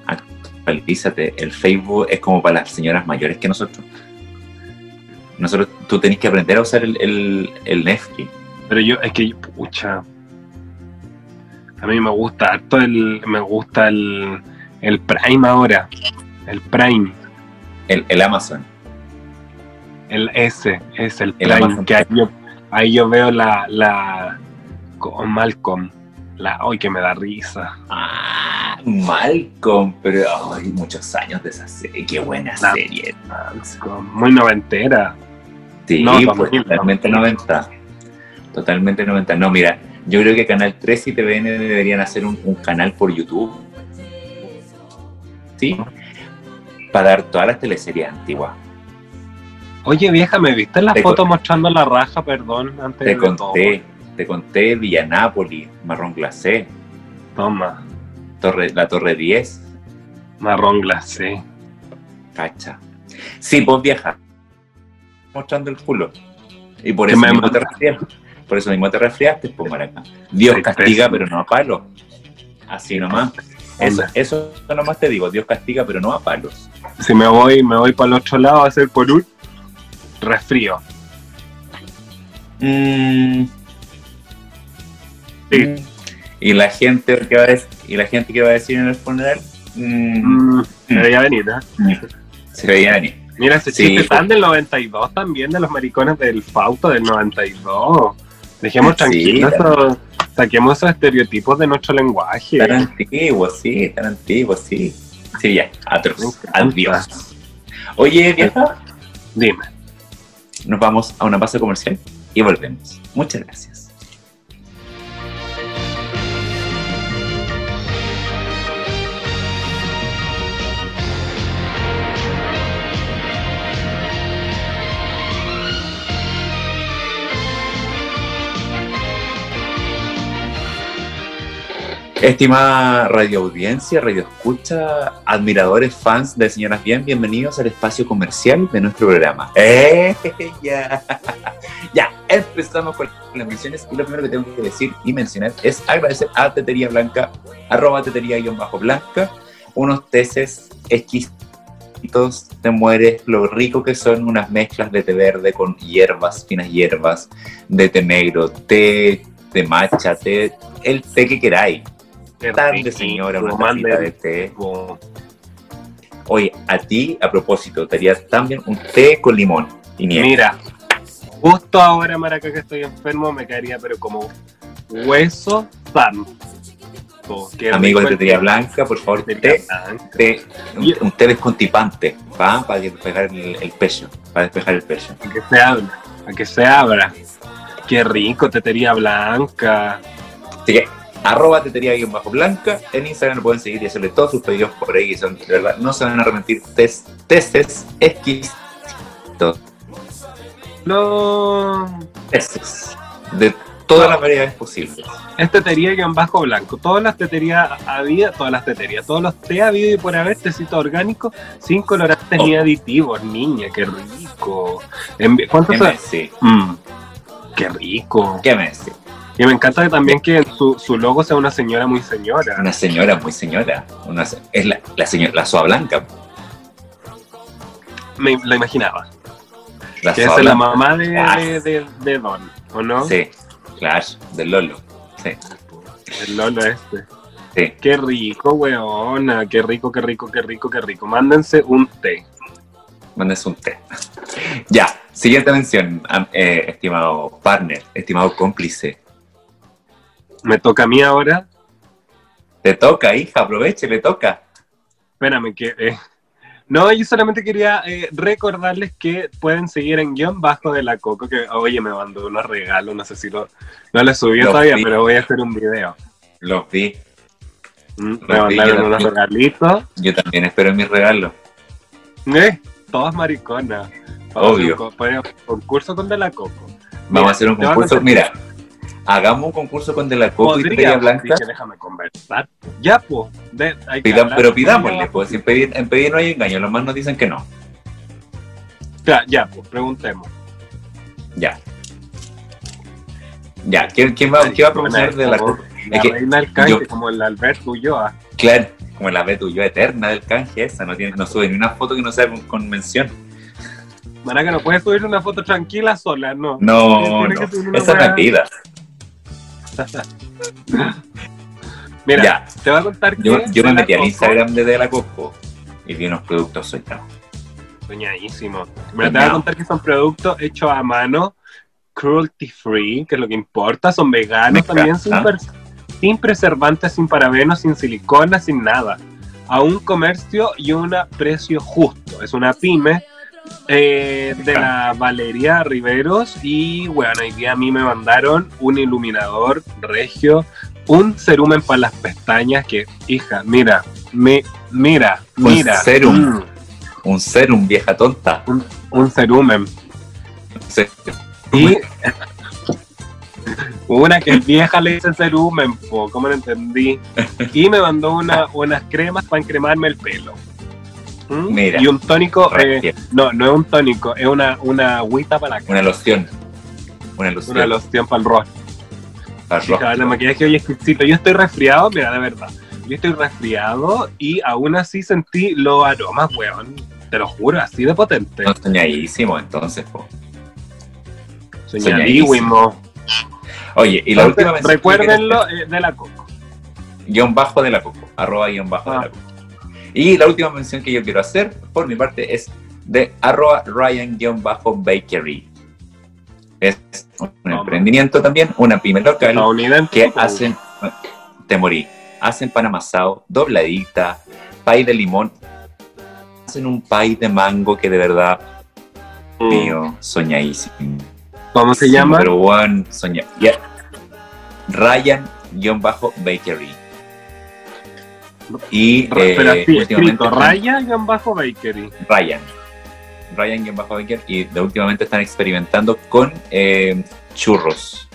Actualízate. El Facebook es como para las señoras mayores que nosotros. Nosotros, tú tenés que aprender a usar el, el, el Netflix. Pero yo, es que, pucha. A mí me gusta harto el. Me gusta el. El Prime ahora. El Prime. El, el Amazon. El S. Es el. Amazon que ahí yo, ahí yo veo la. la con Malcolm. La. Hoy que me da risa. Ah, Malcolm. Pero, ay, muchos años de esa serie. Qué buena La- serie. Malcolm. Muy noventera. Sí, No, pues, 2000, totalmente 90. Totalmente 90. No, mira, yo creo que Canal 3 y TVN deberían hacer un, un canal por YouTube. ¿Sí? Para dar todas las teleseries antiguas. Oye, vieja, ¿me viste la Te foto mostrando la raja, perdón? Antes Te de conté, te conté Villanápolis, Marrón Glacé. Toma. Torre, la Torre 10. Marrón glacé. Cacha. Sí, pues vieja. Mostrando el culo. Y por eso me mismo te resfriaste. Por eso mismo te resfriaste, pues maraca. Dios Soy castiga, pésimo. pero no a palo. Así nomás. Eso, eso nomás te digo, Dios castiga, pero no a palos. Si me voy, me voy para el otro lado a hacer por un resfrío. Mm. Sí. Mm. Y la gente que va a decir, y la gente que va a decir en el funeral, mm, Mm, me veía venir, ¿eh? se veía venir. Mira, ese Sí, chiste tan del 92 también, de los maricones del Fausto del 92. Dejemos Sí, tranquilos, saquemos esos estereotipos de nuestro lenguaje. Tan antiguo, sí, tan antiguo, sí. Sí, ya, atroz. Adiós. Oye, vieja, Dime. nos vamos a una pausa comercial y volvemos. Muchas gracias. Estimada radio audiencia, radio escucha, admiradores, fans de Señoras Bien, bienvenidos al espacio comercial de nuestro programa. ¡Eh! Ya, ya, empezamos con las menciones y lo primero que tengo que decir y mencionar es agradecer a Tetería Blanca, arroba tetería-blanca, unos teces exquisitos, te mueres lo rico que son unas mezclas de té verde con hierbas, finas hierbas, de té negro, té de matcha, té, el té que queráis Qué tan de señora, una tacita de té. Oye, a ti, a propósito, te haría también un té con limón y nieve. Mira, justo ahora, Maraca, que estoy enfermo, me caería, pero como hueso santo. Qué Amigo de Tetería. Blanca, por favor, té, té- un, un té descontipante, ¿va? Para despejar el, el pecho, para despejar el pecho. A que se abra, a que se abra. Qué rico, tetería blanca. Arroba tetería-blanca, en Instagram lo pueden seguir y hacerle todos sus pedidos por ahí, que son, de verdad, no se van a arrepentir, tes, teces exquisitos, No. teces, de todas las variedades posibles. Es tetería guion bajo blanco. Todas las teterías había, todas las teterías, todos los té habido y por haber tecito orgánico, sin colorantes Oh. ni aditivos, niña, qué rico. ¿Cuánto ¿Qué? Mm, qué rico. ¿Qué me decís? Y me encanta también que su, su logo sea una señora muy señora. Una señora muy señora. Una, es la, la señora, la Soa Blanca. Me la imaginaba. La Que es la mamá de, Ah. de, de- de Don, ¿o no? Sí, claro, del Lolo. Sí, El Lolo este. sí. Qué rico, weona. Qué rico, qué rico, qué rico, qué rico. Mándense un té. Mandes un té. ya, siguiente mención, eh, estimado partner, estimado cómplice. Me toca a mí ahora. Te toca, hija, aproveche, le toca. Espérame, que. eh, No, yo solamente quería eh, recordarles que pueden seguir en guion bajo de la Coco, que oye, me mandó unos regalos, no sé si lo, no lo subí Los todavía, vi. pero voy a hacer un video. Los vi. Mm, Los Me mandaron unos regalitos. Yo también espero mi regalo. Eh, todas mariconas. Obvio. Co- concurso con de la Coco. Vamos Mira, a hacer un concurso. Mira, hagamos un concurso con De la Coco y Tetería Podría, Blanca. dije, déjame conversar. Ya, pues. que pero pidámosle, pues, en pedir, en pedir no hay engaño, los más nos dicen que no. Ya, ya, pues, preguntemos. Ya. Ya, ¿quién, quién va, quién va a promocionar de la Coco? La Es que reina del canje, yo- como el Alberto Ulloa. Claro, como la ve tuyo eterna del canje esa, no, tiene, no sube ni una foto que no sea con, con mención. Maraca, no puedes subir una foto tranquila sola, no. No, que no, esa es vida. Mira, Ya. te voy a contar que. Yo, yo me metí al Instagram de De la Coco y vi unos productos soñados. Soñadísimo. Mira, te voy a contar que son productos hechos a mano, cruelty free, que es lo que importa. Son veganos también, sin, sin preservantes, sin parabenos, sin silicona, sin nada. A un comercio y un precio justo. Es una pyme eh, de la Valeria Riveros y bueno, hoy día a mí me mandaron un iluminador regio, un cerumen para las pestañas que, hija, mira, me, mira, Un mira. serum. mm, Un serum, vieja tonta. un cerumen. Se- Y Una que es vieja le dicen cerumen, po, ¿cómo lo entendí? Y me mandó una, unas cremas para encremarme el pelo. ¿Mm? Mira. Y un tónico, eh, no, no es un tónico, es una, una agüita para la cara, Una loción. Una loción. una loción para el rostro. para el maquillaje hoy exquisito. Yo estoy resfriado, mira, de verdad. Yo estoy resfriado y aún así sentí los aromas, weón. Te lo juro, así de potente. No soñadísimo, entonces, po. Soñadísimo. Oye, y la Entonces, última que Recuérdenlo eh, de la coco. guion bajo de la coco, arroba guion bajo Ah. de la coco. Y la última mención que yo quiero hacer, por mi parte, es de arroba Ryan guion bajo bakery. Es un emprendimiento también, una pyme local que hacen, te morí, hacen pan amasado, dobladita, pay de limón, hacen un pay de mango que de verdad, Mm. mío, soñadísimo. ¿Cómo se llama? Pero one, soña. ya. Ryan-Bakery. Y eh, últimamente escrito, y bajo bakery. Ryan. Ryan-Baker. Y de últimamente están experimentando con eh, churros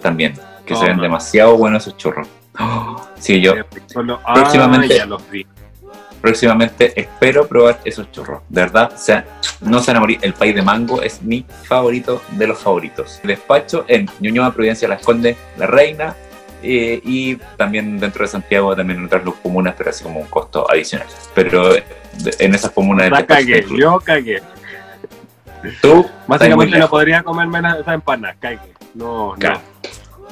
también. Que se ven demasiado buenos esos churros. Oh, sí, yo solo- ah, próximamente- ya los vi. próximamente espero probar esos churros. De verdad, o sea, no se van a morir. El país de mango es mi favorito de los favoritos. Despacho en Ñuñoa, Providencia, Las Condes, La Reina. Eh, y también dentro de Santiago, también en otras comunas, pero así como un costo adicional. Pero en esas comunas La cagué, yo cagué. tú Básicamente no podría comerme esa empanada, cagué. No, no.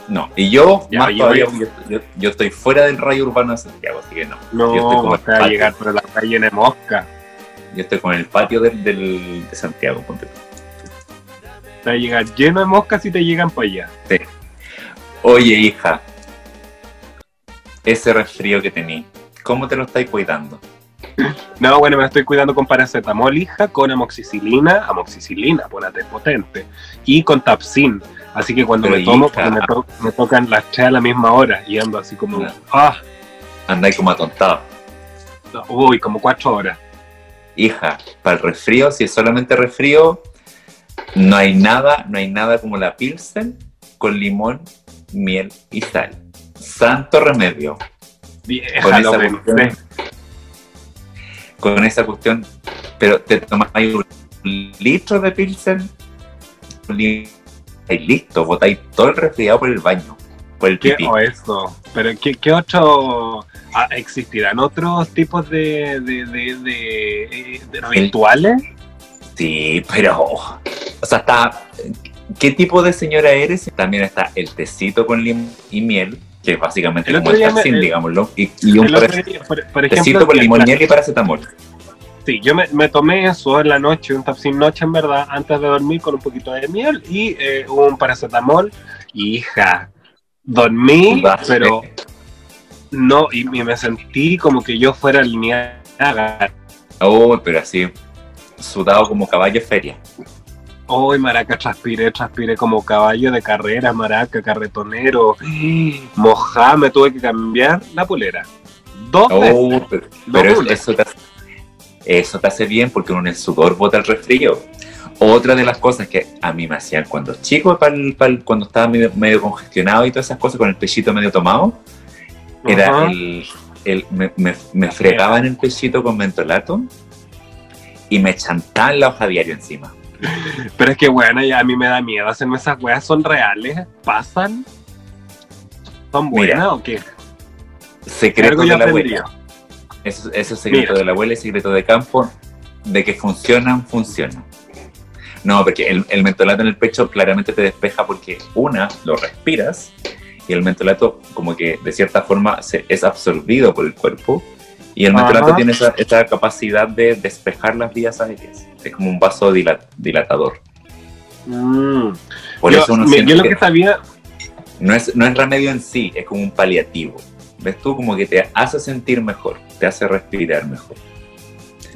No, y yo, Ya, más yo todavía, voy- yo, yo- yo estoy fuera del rayo urbano de Santiago, así que no. No, Yo estoy como te va a llegar por la calle de mosca. Yo estoy con el patio del, del- de Santiago, ponte. Te va a llegar lleno de moscas si te llegan para allá. Oye, hija, ese resfrío que tení, ¿cómo te lo estáis cuidando? No, bueno, me estoy cuidando con paracetamol, hija, con amoxicilina, amoxicilina, ponate potente, y con tapsin. Así que cuando Pero, me tomo, hija. me, to- me tocan las tres a la misma hora y ando así como, ah, Andáis como atontado. uy, como cuatro horas. Hija, para el resfrío, si es solamente resfrío, no hay nada, no hay nada como la Pilsen con limón, miel y sal. Santo remedio. Vieja, Con esa cuestión, con esa cuestión, pero te tomáis un litro de Pilsen y listo, botáis todo el resfriado por el baño, por el ¿Qué, pipí. o eso? Pero ¿qué, qué otro ah, existirán otros tipos de, de, de, de, eh, de rituales? Sí, pero, o sea, está, ¿qué tipo de señora eres? También está el tecito con limón y miel, que básicamente El como el el- digámoslo, y, y un El día, por, por ejemplo, con miel y paracetamol. Sí, yo me, me tomé eso en la noche, un tapsin noche en verdad, antes de dormir con un poquito de miel y eh, un paracetamol. Y, hija, dormí, pero no, y, y me sentí como que yo fuera lineaga. Oh, pero así, sudado como caballo de feria. Hoy, maraca, transpiré, transpiré como caballo de carrera, maraca, carretonero. Mojá, me tuve que cambiar la polera. Dos veces. Oh, pero, pero eso, te hace, eso te hace bien porque uno en el sudor bota el resfrío. Otra de las cosas que a mí me hacían cuando chico, pa'l- pa'l- cuando estaba medio, medio congestionado y todas esas cosas con el pechito medio tomado, era el- me, me, me fregaban el pechito con mentolato y me chantaban la hoja diario encima. Pero es que, bueno, ya a mí me da miedo hacerme esas weas. ¿Son reales? ¿Pasan? ¿Son buenas Mira, o qué? Secreto de la abuela. Eso, eso es secreto Mira. de la abuela y secreto de campo, de que funcionan, funcionan. No, porque el, el mentolato en el pecho claramente te despeja porque una, lo respiras y el mentolato como que de cierta forma se, es absorbido por el cuerpo y el mentolato Ajá. tiene esa, esa capacidad de despejar las vías aéreas. Es como un vaso dila- dilatador. Mm. Por yo, eso uno me- yo lo que que sabía, no, es, no es remedio en sí, es como un paliativo. ¿Ves tú? Como que te hace sentir mejor, te hace respirar mejor.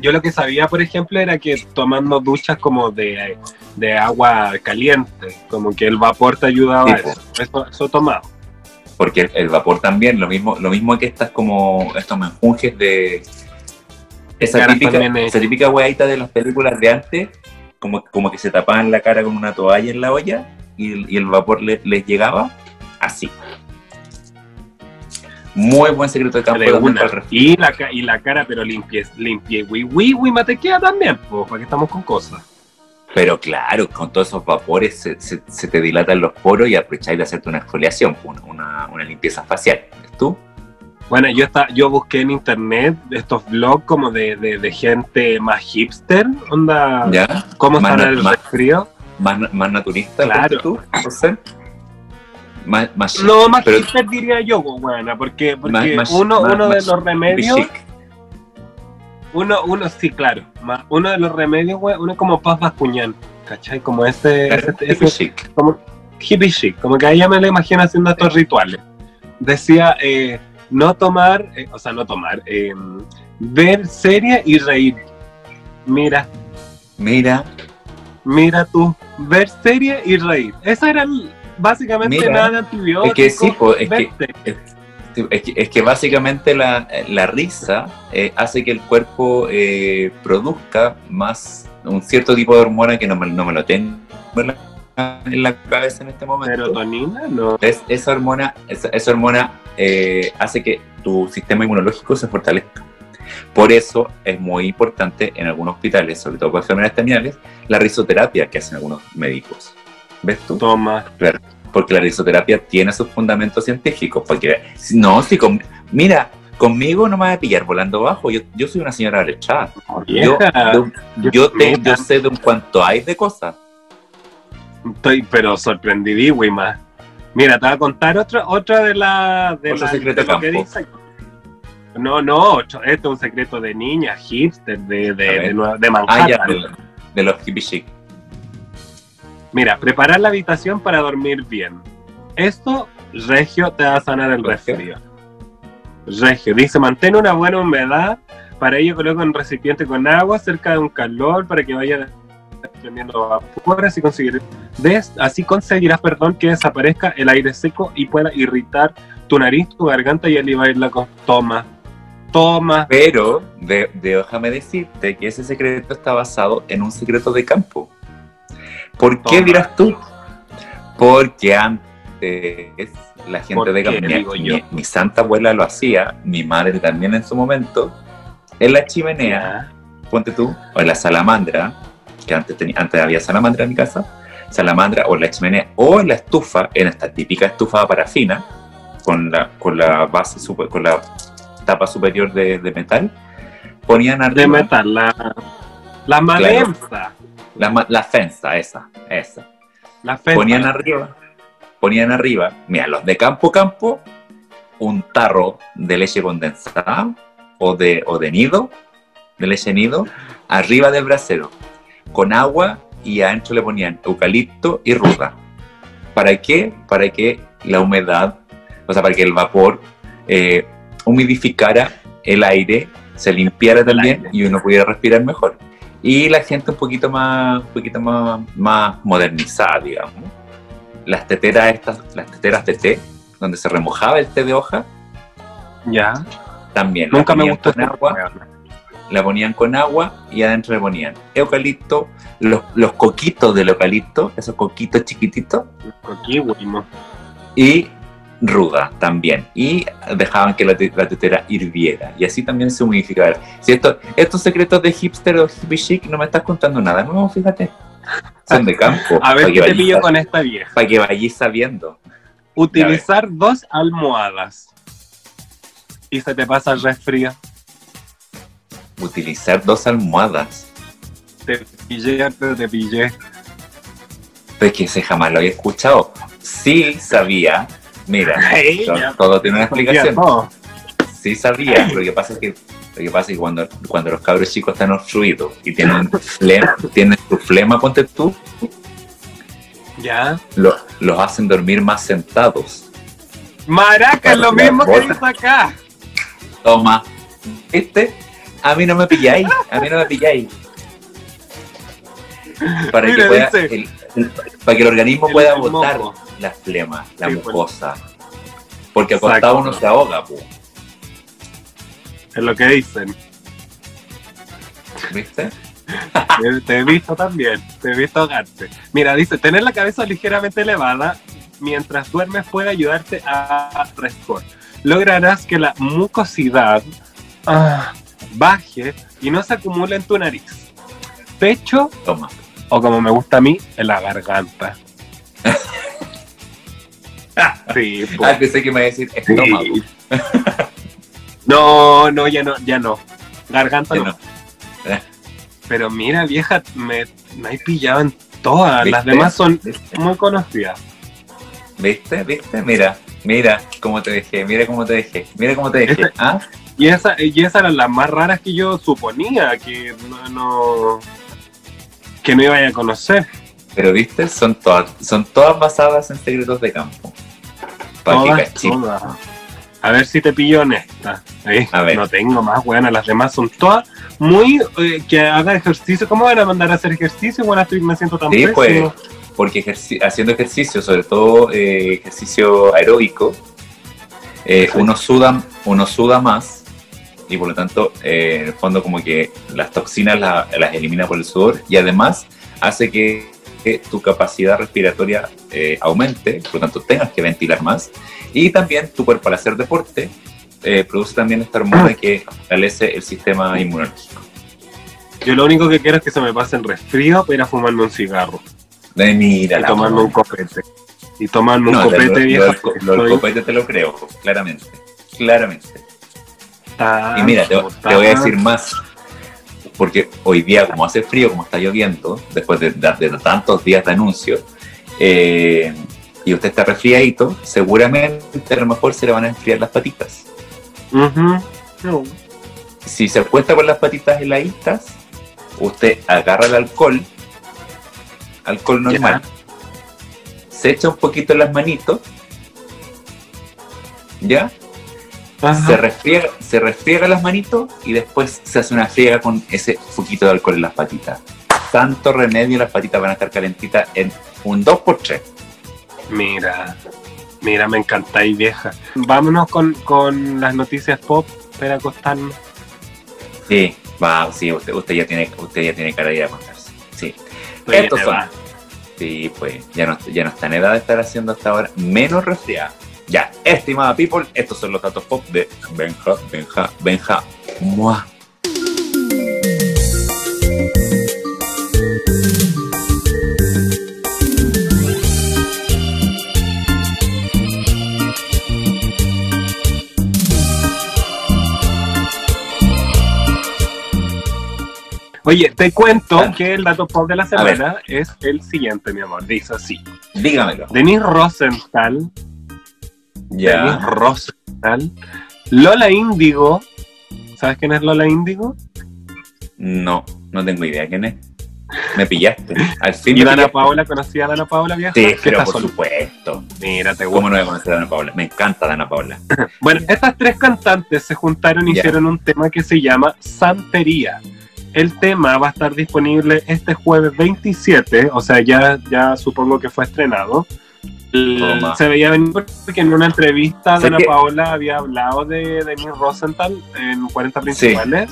yo lo que sabía, por ejemplo, era que tomando duchas como de, de agua caliente, como que el vapor te ayudaba a eso. Eso, eso tomaba. Porque el, vapor también, lo mismo, lo mismo que estas como estos menjunjes de esa Caras típica, esa típica hueadita de las películas de antes, como, como que se tapaban la cara con una toalla en la olla y, el- y el vapor le- les llegaba. Así. Muy buen secreto de campo. De una. Y la, y la cara, pero limpie, limpie, wi, wi, wi, matequea también, pues, para que estamos con cosas. Pero claro, con todos esos vapores se, se- se te dilatan los poros y aprovecháis de hacerte una exfoliación, una, una, limpieza facial. ¿Ves tú? Bueno, yo está, yo busqué en internet estos blogs como de, de, de gente más hipster, onda, ¿Ya? cómo Más sanar el más- resfrío. Más, más naturista, Claro. tú, José. Más, más No, más pero hipster diría yo, buena, porque, porque más- uno, uno de los remedios. Uno, uno, sí, claro, uno de los remedios, güey, uno es como Paz Bascuñán, ¿cachai? Como ese, Claro, ese, hippie ese- chic. como hippie chic, como que a ella me lo imagino haciendo estos rituales. Decía, eh, no tomar, eh, o sea, no tomar, eh, ver serie y reír. Mira, Mira, mira tú, ver serie y reír. Eso era básicamente Mira, nada de antibióticos. es que sí, po, es que-. Es que, es que básicamente la, la risa eh, hace que el cuerpo eh, produzca más un cierto tipo de hormona que no me, no me lo tengo en la, en la cabeza en este momento. Serotonina, no. Es- esa hormona, esa, esa hormona eh, hace que tu sistema inmunológico se fortalezca. Por eso es muy importante en algunos hospitales, sobre todo con enfermedades terminales, la risoterapia que hacen algunos médicos. ¿Ves tú? Toma. Porque la risoterapia tiene sus fundamentos científicos. Porque, no, si con- mira, conmigo no me va a pillar volando bajo. Yo, yo soy una señora. Yo, Vieja, yo, yo te- yo sé de un cuanto hay de cosas. Estoy pero sorprendidísima. Mira, te voy a contar otra, otra de la de, la- secreto de lo que campo. dice. No, no, esto es un secreto de niña, hipster, de, de, ver. de, de Ah, ya, de los hippie chic. Mira, preparar la habitación para dormir bien. Esto, Regio, te va a sanar el Regio. resfrío. Regio, dice, mantén una buena humedad. Para ello coloca un recipiente con agua cerca de un calor para que vaya desprendiendo vapores y conseguir, des- así conseguirás perdón, que desaparezca el aire seco y pueda irritar tu nariz, tu garganta y aliviar la Toma, toma. Pero de, de- déjame decirte que ese secreto está basado en un secreto de campo. ¿Por qué dirás tú? Porque antes la gente ¿Por de campo, mi, mi- santa abuela lo hacía, mi madre también en su momento, en la chimenea, ponte tú, o en la salamandra, que antes, tenía, antes había salamandra en mi casa, salamandra o en la chimenea, o en la estufa, en esta típica estufa de parafina, con la, con la base, super- con la tapa superior de, de metal, ponían arriba De metal, la, la la, la fensa, esa, esa. la fensa. Ponían arriba, ponían arriba, mira, los de campo campo, un tarro de leche condensada o de, o de nido, de leche nido, arriba del brasero, con agua y adentro le ponían eucalipto y ruda. ¿Para qué? Para que la humedad, o sea, para que el vapor eh, humidificara el aire, se limpiara también y uno pudiera respirar mejor. Y la gente un poquito más, un poquito más, más modernizada, digamos. Las teteras estas, las teteras de té, donde se remojaba el té de hoja, Ya. también Nunca me gustó con agua, la ponían con agua y adentro le ponían eucalipto, los, los coquitos del eucalipto, esos coquitos chiquititos, güey, mo. y ruda también. Y dejaban que la, te- la tetera hirviera. Y así también se humidificaba. Si esto, estos secretos de hipster o hippie chic no me estás contando nada nuevo, fíjate. Son de campo. A ver qué te pillo con esta vieja. Para que vayáis sabiendo. Utilizar dos almohadas. Y se te pasa el resfrío. Utilizar dos almohadas. Te pillé, pero te pillé. Pues que ese jamás lo había escuchado. Sí sabía. Mira, todo, tiene una explicación. Sí sabía. Lo que pasa es que, lo que, pasa es que cuando, cuando los cabros chicos están obstruidos y tienen flema, tienen su flema, ponte tú, Ya. lo- los hacen dormir más sentados. Maraca, es lo mismo que dice acá. Toma. ¿Viste? A mí no me pilláis. A mí no me pilláis. Para, Mira, que, pueda- dice- el- el- para que el organismo El- pueda moco. La flema, la Sí, pues. mucosa. Porque Exacto. acostado uno se ahoga, po. Es lo que dicen. ¿viste? Te- he visto también. Te he visto ahogarte. Mira, dice, tener la cabeza ligeramente elevada mientras duermes puede ayudarte a respirar. Lograrás que la mucosidad ah, baje y no se acumule en tu nariz, pecho Toma. o como me gusta a mí, en la garganta. Sí, po. Ah, pensé que me iba a decir estómago. Sí. No, no, ya no, ya no. Garganta Ya no. no. Pero mira, vieja, me, me hay pillado en todas. Las demás son ¿Viste? muy conocidas. ¿Viste? ¿Viste? Mira, mira cómo te dejé, mira cómo te dejé, mira cómo te dejé. Este- ¿Ah? Y, esa, y esas eran las más raras que yo suponía que no, no- que no iba a conocer. Pero viste, son todas, son todas basadas en secretos de campo. Todas, todas. A ver si te pillo en esta. ¿eh? A ver. No tengo más buenas, las demás son todas muy eh, que haga ejercicio. ¿Cómo van a mandar a hacer ejercicio? Bueno, estoy, me siento tan Sí, pues, porque ejerci- haciendo ejercicio, sobre todo eh, ejercicio aeróbico, eh, uno, suda, uno suda más y por lo tanto, en el fondo como que las toxinas la- las elimina por el sudor y además hace que, que tu capacidad respiratoria eh, aumente, por lo tanto tengas que ventilar más y también tu cuerpo al hacer deporte eh, produce también esta hormona que fortalece el sistema inmunológico. Yo lo único que quiero es que se me pase el resfrío para ir a fumarme un cigarro Mira, y tomarme un copete. Y tomarme No, un copete, lo- vieja. lo estoy copete te lo creo, claramente. Claramente. tan Y mira, te voy a decir más. Porque hoy día, como hace frío, como está lloviendo, después de, de- de tantos días de anuncio, eh, y usted está resfriadito, seguramente a lo mejor se le van a enfriar las patitas. No. Si se acuesta con las patitas heladitas, usted agarra el alcohol, alcohol normal, se echa un poquito en las manitos, ¿ya? Ajá. se refriega, se refriega las manitos y después se hace una friega con ese poquito de alcohol en las patitas. Tanto remedio, las patitas van a estar calentitas en un 2x3. Mira, mira, me encantáis, vieja. Vámonos con, con las noticias pop para acostarnos. Sí, va, sí, usted, usted ya tiene, usted ya tiene cara de ir a acostarse. Sí. Oye, Estos son. va. Sí, pues, ya no, ya no está en edad de estar haciendo hasta ahora menos resfriada. Ya, estimada people, estos son los datos pop de Benja, Benja, Benja, Mua. Oye, te cuento Ah. que el dato pop de la semana es el siguiente, mi amor. Dice así. Dígamelo. Denise Rosenthal, Ya. Rosenthal, Lola Índigo. ¿Sabes quién es Lola Índigo? No, no tengo idea quién es. Me pillaste. Al fin Y Dana. Paola, ¿conocía a Dana Paola vieja? Sí, ¿Qué pero por supuesto. Mira, te ¿Cómo gusta. no voy a conocer a Dana Paula? Me encanta Dana Paula. Bueno, estas tres cantantes se juntaron y hicieron un tema que se llama Santería. El tema va a estar disponible este jueves 27, o sea, ya, ya supongo que fue estrenado. Toma. se veía venir porque en una entrevista Sé Dana que- Paola había hablado de Denise Rosenthal en 40 principales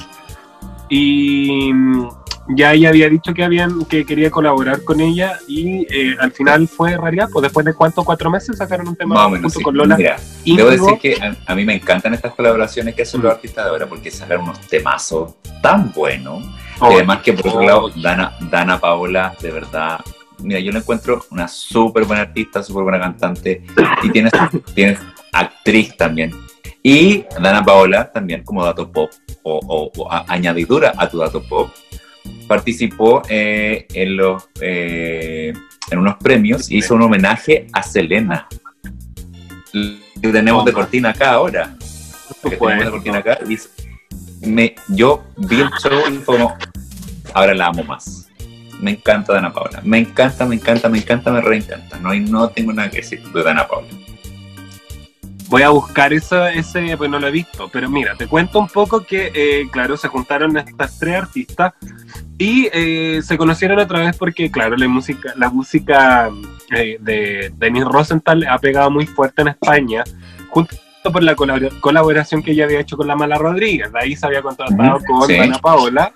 y mm, ya ella había dicho que habían que quería colaborar con ella y eh, al final fue realidad, pues después de cuánto, cuatro meses sacaron un tema junto sí. con Lola Mira, debo decir que a, a mí me encantan estas colaboraciones que hacen los Mm. artistas de ahora porque sacan unos temazos tan buenos. Oh, y además que por otro oh. lado, Dana, Dana Paola, de verdad, mira, yo la encuentro una súper buena artista, súper buena cantante y tiene, tiene actriz también. Y Dana Paola también como dato pop o, o- o a- añadidura a tu dato pop, participó eh, en los eh, en unos premios y hizo un homenaje a Selena. Que tenemos de cortina acá ahora. Que tenemos de cortina acá. y me, yo vi el show y fue como, ahora la amo más. Me encanta Dana Paola. Me encanta, me encanta, me encanta, me reencanta. No, no tengo nada que decir de Dana Paola. Voy a buscar eso, ese, pues no lo he visto, pero mira, te cuento un poco que, eh, claro, se juntaron estas tres artistas y eh, se conocieron otra vez porque, claro, la música, la música eh, de Denise Rosenthal ha pegado muy fuerte en España, junto por la colabora- colaboración que ella había hecho con la Mala Rodríguez, de ahí se había contratado con sí. Ana Paola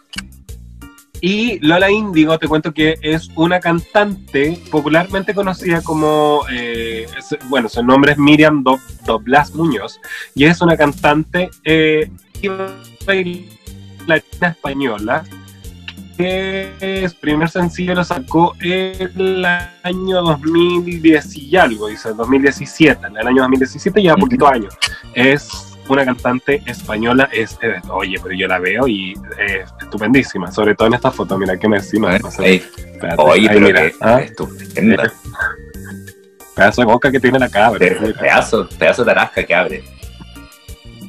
Y Lola Índigo, te cuento que es una cantante popularmente conocida como, eh, es- bueno, su nombre es Miriam Do- Doblas Muñoz, y es una cantante eh, y bailarina española que su primer sencillo lo sacó el año 2010 y algo, dice 2017, en el año 2017 lleva Ujú. poquitos años. Es una cantante española, es, eh, oye, pero yo la veo y es estupendísima, sobre todo en esta foto, mira que me encima. Ver, ahí. Espérate, Oye, ahí, pero mira, que ah, estupenda. pedazo de boca que tiene la cabra, Pedazo, pedazo de tarasca que abre.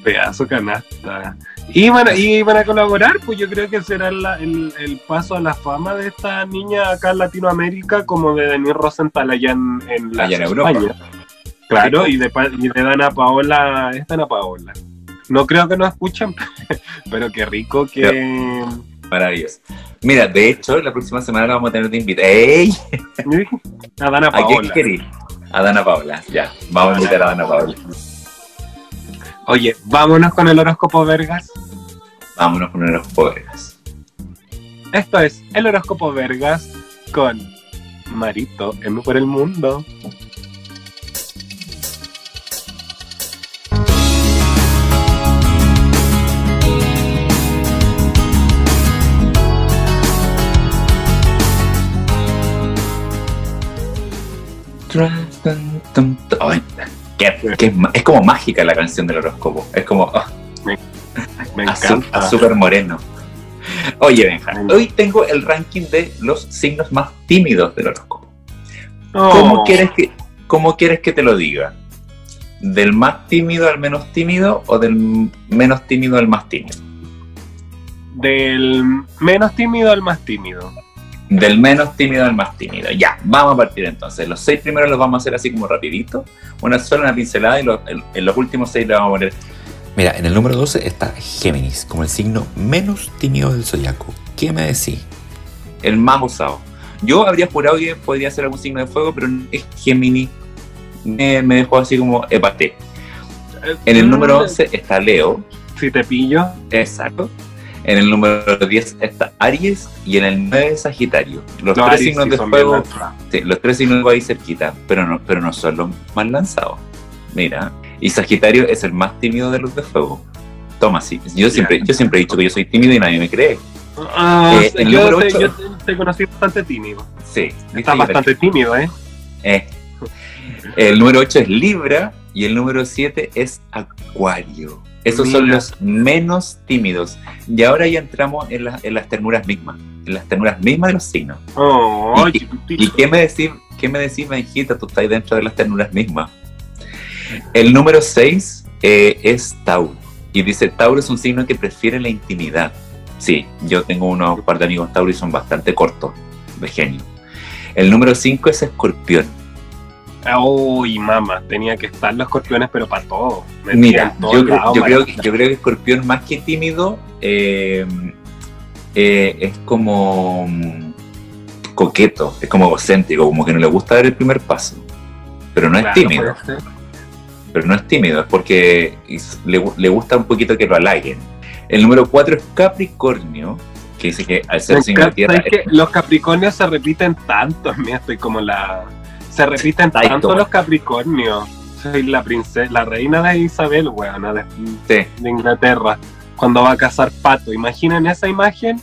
pedazo canasta. Y van, a, y van a colaborar, pues yo creo que será la- el, el paso a la fama de esta niña acá en Latinoamérica, como de Denis Rosenthal allá en, en, la Allá en Europa. España. Claro, y de, y de Dana Paola, es Dana Paola. No creo que nos escuchen, pero qué rico que... Maravilloso. Mira, de hecho, la próxima semana la vamos a tener de invitada. ¡Ey! A Dana ¿A quién Paola. A Dana Paola, ya. Vamos a invitar a Dana Paola. Oye, vámonos con el horóscopo Vergas. Vámonos con los poderes. Esto es el horóscopo Vergas con Marito M por el mundo. Ay, qué- qué ma- es como mágica la canción del horóscopo. Es como Me azul, encanta. azúcar moreno. Oye, Benja, hoy tengo el ranking de los signos más tímidos del horóscopo. Oh, ¿Cómo, quieres que, ¿Cómo quieres que te lo diga? ¿Del más tímido al menos tímido o del menos tímido al más tímido? Del menos tímido al más tímido. Del menos tímido al más tímido. Ya, vamos a partir entonces. Los seis primeros los vamos a hacer así como rapidito. Una sola, una pincelada y los- en, en los últimos seis le vamos a poner. Mira, en el número 12 está Géminis, como el signo menos tímido del zodiaco. ¿Qué me decís? el más usado. Yo habría jurado que podría ser algún signo de fuego, pero es Gemini. Me, me dejó así como epaté. En el número 11 está Leo, Si te pillo. exacto. En el número 10 está Aries y en el 9 Sagitario. Los Los tres Aries signos sí de fuego, sí, los tres signos de fuego ahí cerquita, pero no, pero no son los más lanzados. Mira, y Sagitario es el más tímido de los de fuego. Toma, sí. Yo siempre, yo siempre he dicho que yo soy tímido y nadie me cree. Ah, Eh, el yo, número te, ocho. yo te, conocí bastante tímido. Sí. Estás bastante tímido, ¿eh? Eh. El número 8 es Libra y el número 7 es Acuario. Esos son los menos tímidos. Y ahora ya entramos en, la- en las ternuras mismas. En las ternuras mismas de los signos. Oh, ¿Y- chiquitito. ¿Y qué me decís, qué me decís, Benjita? Tú estás dentro de las ternuras mismas. El número 6 es Tauro. Y dice, Tauro es un signo que prefiere la intimidad. Sí, yo tengo unos par de amigos Tauro y son bastante cortos, de genio. El número 5 es Escorpión. Uy, mamá, tenía que estar los escorpiones, pero para todo. Mira, todo yo, creo- lado, yo, creo, marica. yo creo que Escorpión más que tímido eh, eh, es como mm, coqueto, es como egocéntrico, como que no le gusta dar el primer paso. Pero no es tímido, pero no es tímido, es porque le, gu- le gusta un poquito que lo halaguen. El número 4 es Capricornio, que dice que al ser encanta, tierra. Los Capricornios se repiten tanto. Mira, estoy como la. Se repiten tanto los Capricornios. Soy la princesa, la reina de Isabel, weona, de, Sí. de Inglaterra. Cuando va a casar pato. Imaginen esa imagen.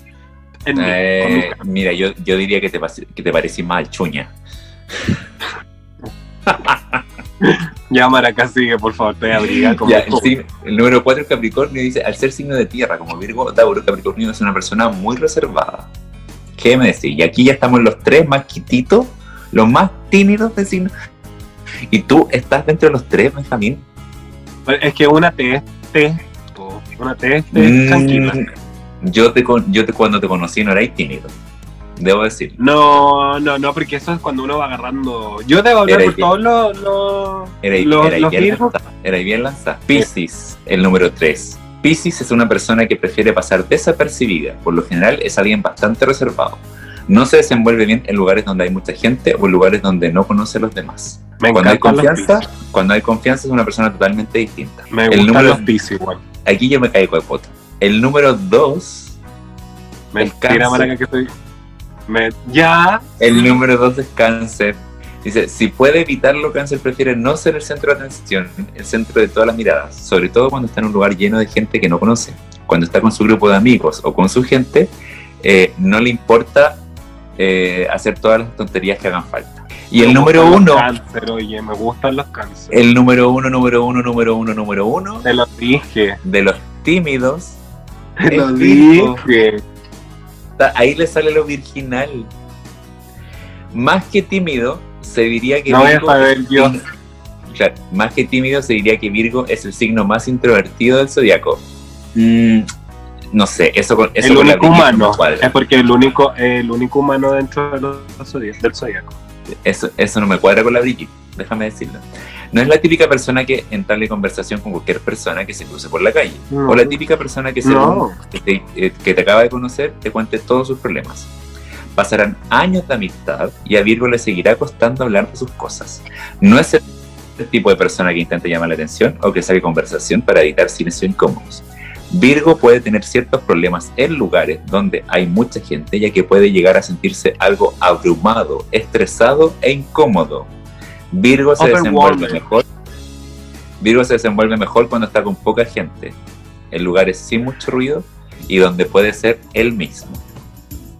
En mi Eh, mira, yo, yo diría que te, que te parecís más al chuña. Ya, Maraca, sigue, por favor, te abriga como. Ya, el, signo- el número 4 es Capricornio dice, al ser signo de tierra como Virgo, Tauro, Capricornio es una persona muy reservada. ¿Qué me decís? Y aquí ya estamos los tres más quititos, los más tímidos signo. Y tú estás dentro de los tres, Benjamín. Es que una T es T. po. Una T es T Mm, tranquila. Yo, te, yo te, cuando te conocí no erais tímido, debo decir. No, no, no, porque eso es cuando uno va agarrando. Yo debo hablar Era por todos los. los, Erais, los, erais los bien lanzada, erais bien lanzada. Piscis, el número 3. Piscis es una persona que prefiere pasar desapercibida. Por lo general es alguien bastante reservado. No se desenvuelve bien en lugares donde hay mucha gente o en lugares donde no conoce a los demás. Me Cuando hay confianza, cuando hay confianza es una persona totalmente distinta. Me el número- los Piscis igual. Aquí yo me caigo de pota. El número 2 Mentira, maraca, que estoy. Me... Ya. El número dos es cáncer. Dice, si puede evitarlo, cáncer prefiere no ser el centro de atención, el centro de todas las miradas, sobre todo cuando está en un lugar lleno de gente que no conoce. Cuando está con su grupo de amigos o con su gente, eh, no le importa eh, hacer todas las tonterías que hagan falta. Y el Me número gustan uno, los Cáncer, oye, me gustan los cáncer. el número uno, número uno, número uno, número uno Te lo dije. de los tímidos, Te lo Virgo. dije. ahí le sale lo virginal. Más que tímido, se diría que No voy a Virgo saber yo. Claro, más que tímido, se diría que Virgo es el signo más introvertido del zodiaco. Mm, no sé, eso con, eso el con único humano. Es porque el único, el único humano dentro de los del zodiaco. Eso, eso no me cuadra con la Brigitte, déjame decirlo. No es la típica persona que entable conversación con cualquier persona que se cruce por la calle. No. O la típica persona que, No. que, te, eh, que te acaba de conocer te cuente todos sus problemas. Pasarán años de amistad y a Virgo le seguirá costando hablar de sus cosas. No es el el tipo de persona que intenta llamar la atención o que saque conversación para evitar silencios incómodos. Virgo puede tener ciertos problemas en lugares donde hay mucha gente, ya que puede llegar a sentirse algo abrumado, estresado e incómodo. Virgo se desenvuelve mejor. Virgo se desenvuelve mejor cuando está con poca gente, en lugares sin mucho ruido y donde puede ser él mismo.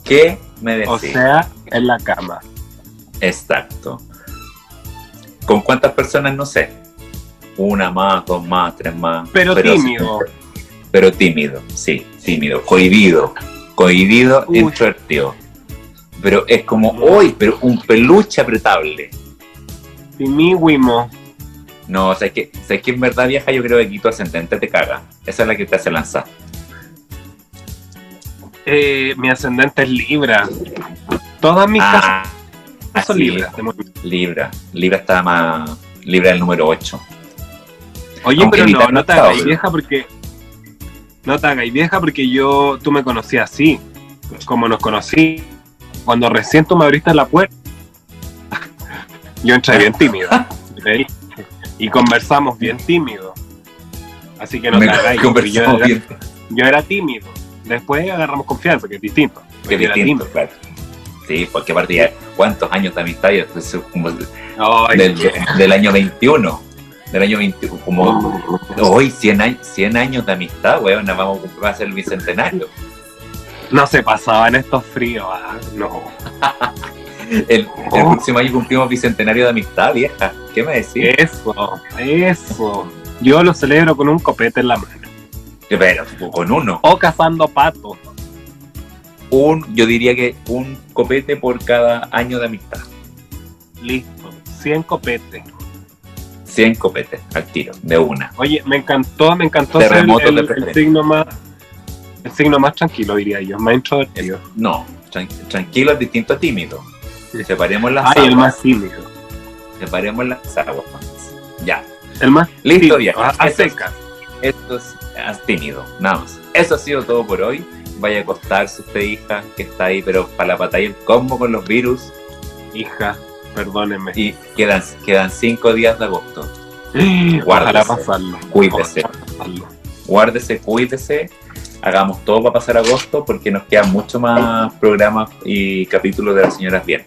¿Qué me decís? O sea, en la cama. Exacto. ¿Con cuántas personas? No sé. Una más, dos más, tres más. Pero tímido. Pero tímido, sí, tímido. Cohibido. Cohibido, Uy. introvertido. Pero es como, uy, pero un peluche apretable. Timíwimo. No, o sea, es que, o sea, es que en verdad vieja yo creo que aquí tu ascendente te caga. Esa es la que te hace lanzar. Eh, mi ascendente es Libra. Todas mis Ah, casas son sí, Libra. Libra. Libra está más... Libra el número 8. Oye, Aunque pero no, no te está, vieja porque. No te hagáis vieja porque yo, tú me conocí así, como nos conocí. Cuando recién tú me abriste la puerta, yo entré bien tímido. Y conversamos bien tímido. Así que no te Me hagáis. porque Yo, era- bien. yo era tímido. Después agarramos confianza, que es distinto. Que Yo distinto, tímido. claro. Sí, porque aparte ya, ¿cuántos años de amistad? Ya, pues, como del año 21. Del año 21, como hoy 100 años, 100 años de amistad, weón, vamos a va a ser el bicentenario. No se pasaban estos fríos. ah, no. El, el Oh. próximo año cumplimos bicentenario de amistad, vieja. ¿Qué me decís? Eso, eso. Yo lo celebro con un copete en la mano. Pero con uno. O cazando patos. Un, yo diría que un copete por cada año de amistad. Listo. 100 copetes. 100 copetes al tiro, de una. Oye, me encantó, me encantó ser el, el preferencia. signo más el signo más tranquilo, diría yo, más introvertido. No, tran- tranquilo es distinto a tímido. Separemos las Ay, el aguas. más tímido. Separemos las aguas. Ya. El más Listo, vieja. a, a Esto es- secas. Esto es, es tímido, nada más. Eso ha sido todo por hoy. Vaya a acostarse usted, hija, que está ahí, pero para la batalla el combo con los virus. Hija, perdónenme. Y quedan, quedan cinco días de agosto. Guárdese. pasarlo. Cuídese. Pasarlo. Guárdese, cuídese. Hagamos todo para pasar agosto porque nos quedan mucho más programas y capítulos de las señoras bien.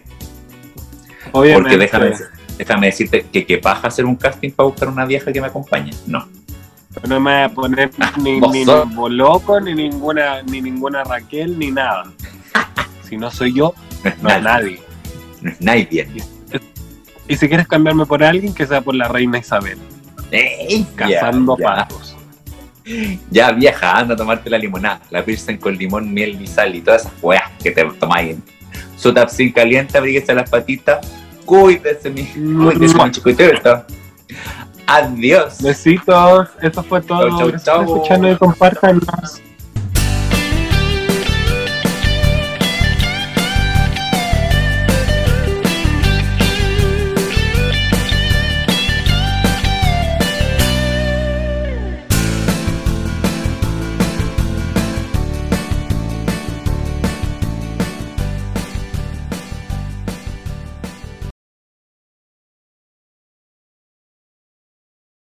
Obviamente. Porque déjame, déjame decirte que qué paja hacer un casting para buscar una vieja que me acompañe. No. No me voy a poner ni, vos ni sos- ningún loco, ni ninguna, ni ninguna Raquel, ni nada. Si no soy yo, No es no es nadie. nadie. No es nadie. Y si quieres cambiarme por alguien, que sea por la reina Isabel. Ey, Cazando ya, patos. Ya vieja, anda a tomarte la limonada, la pilsen con limón, miel y sal y todas esas weas que te tomáis. Su tapsin caliente, abríguese las patitas. Cuídese, mi cuídese, mi chiquitito. Adiós. Besitos. Eso fue todo. Chau, chau, chau. escucharnos y compártanos.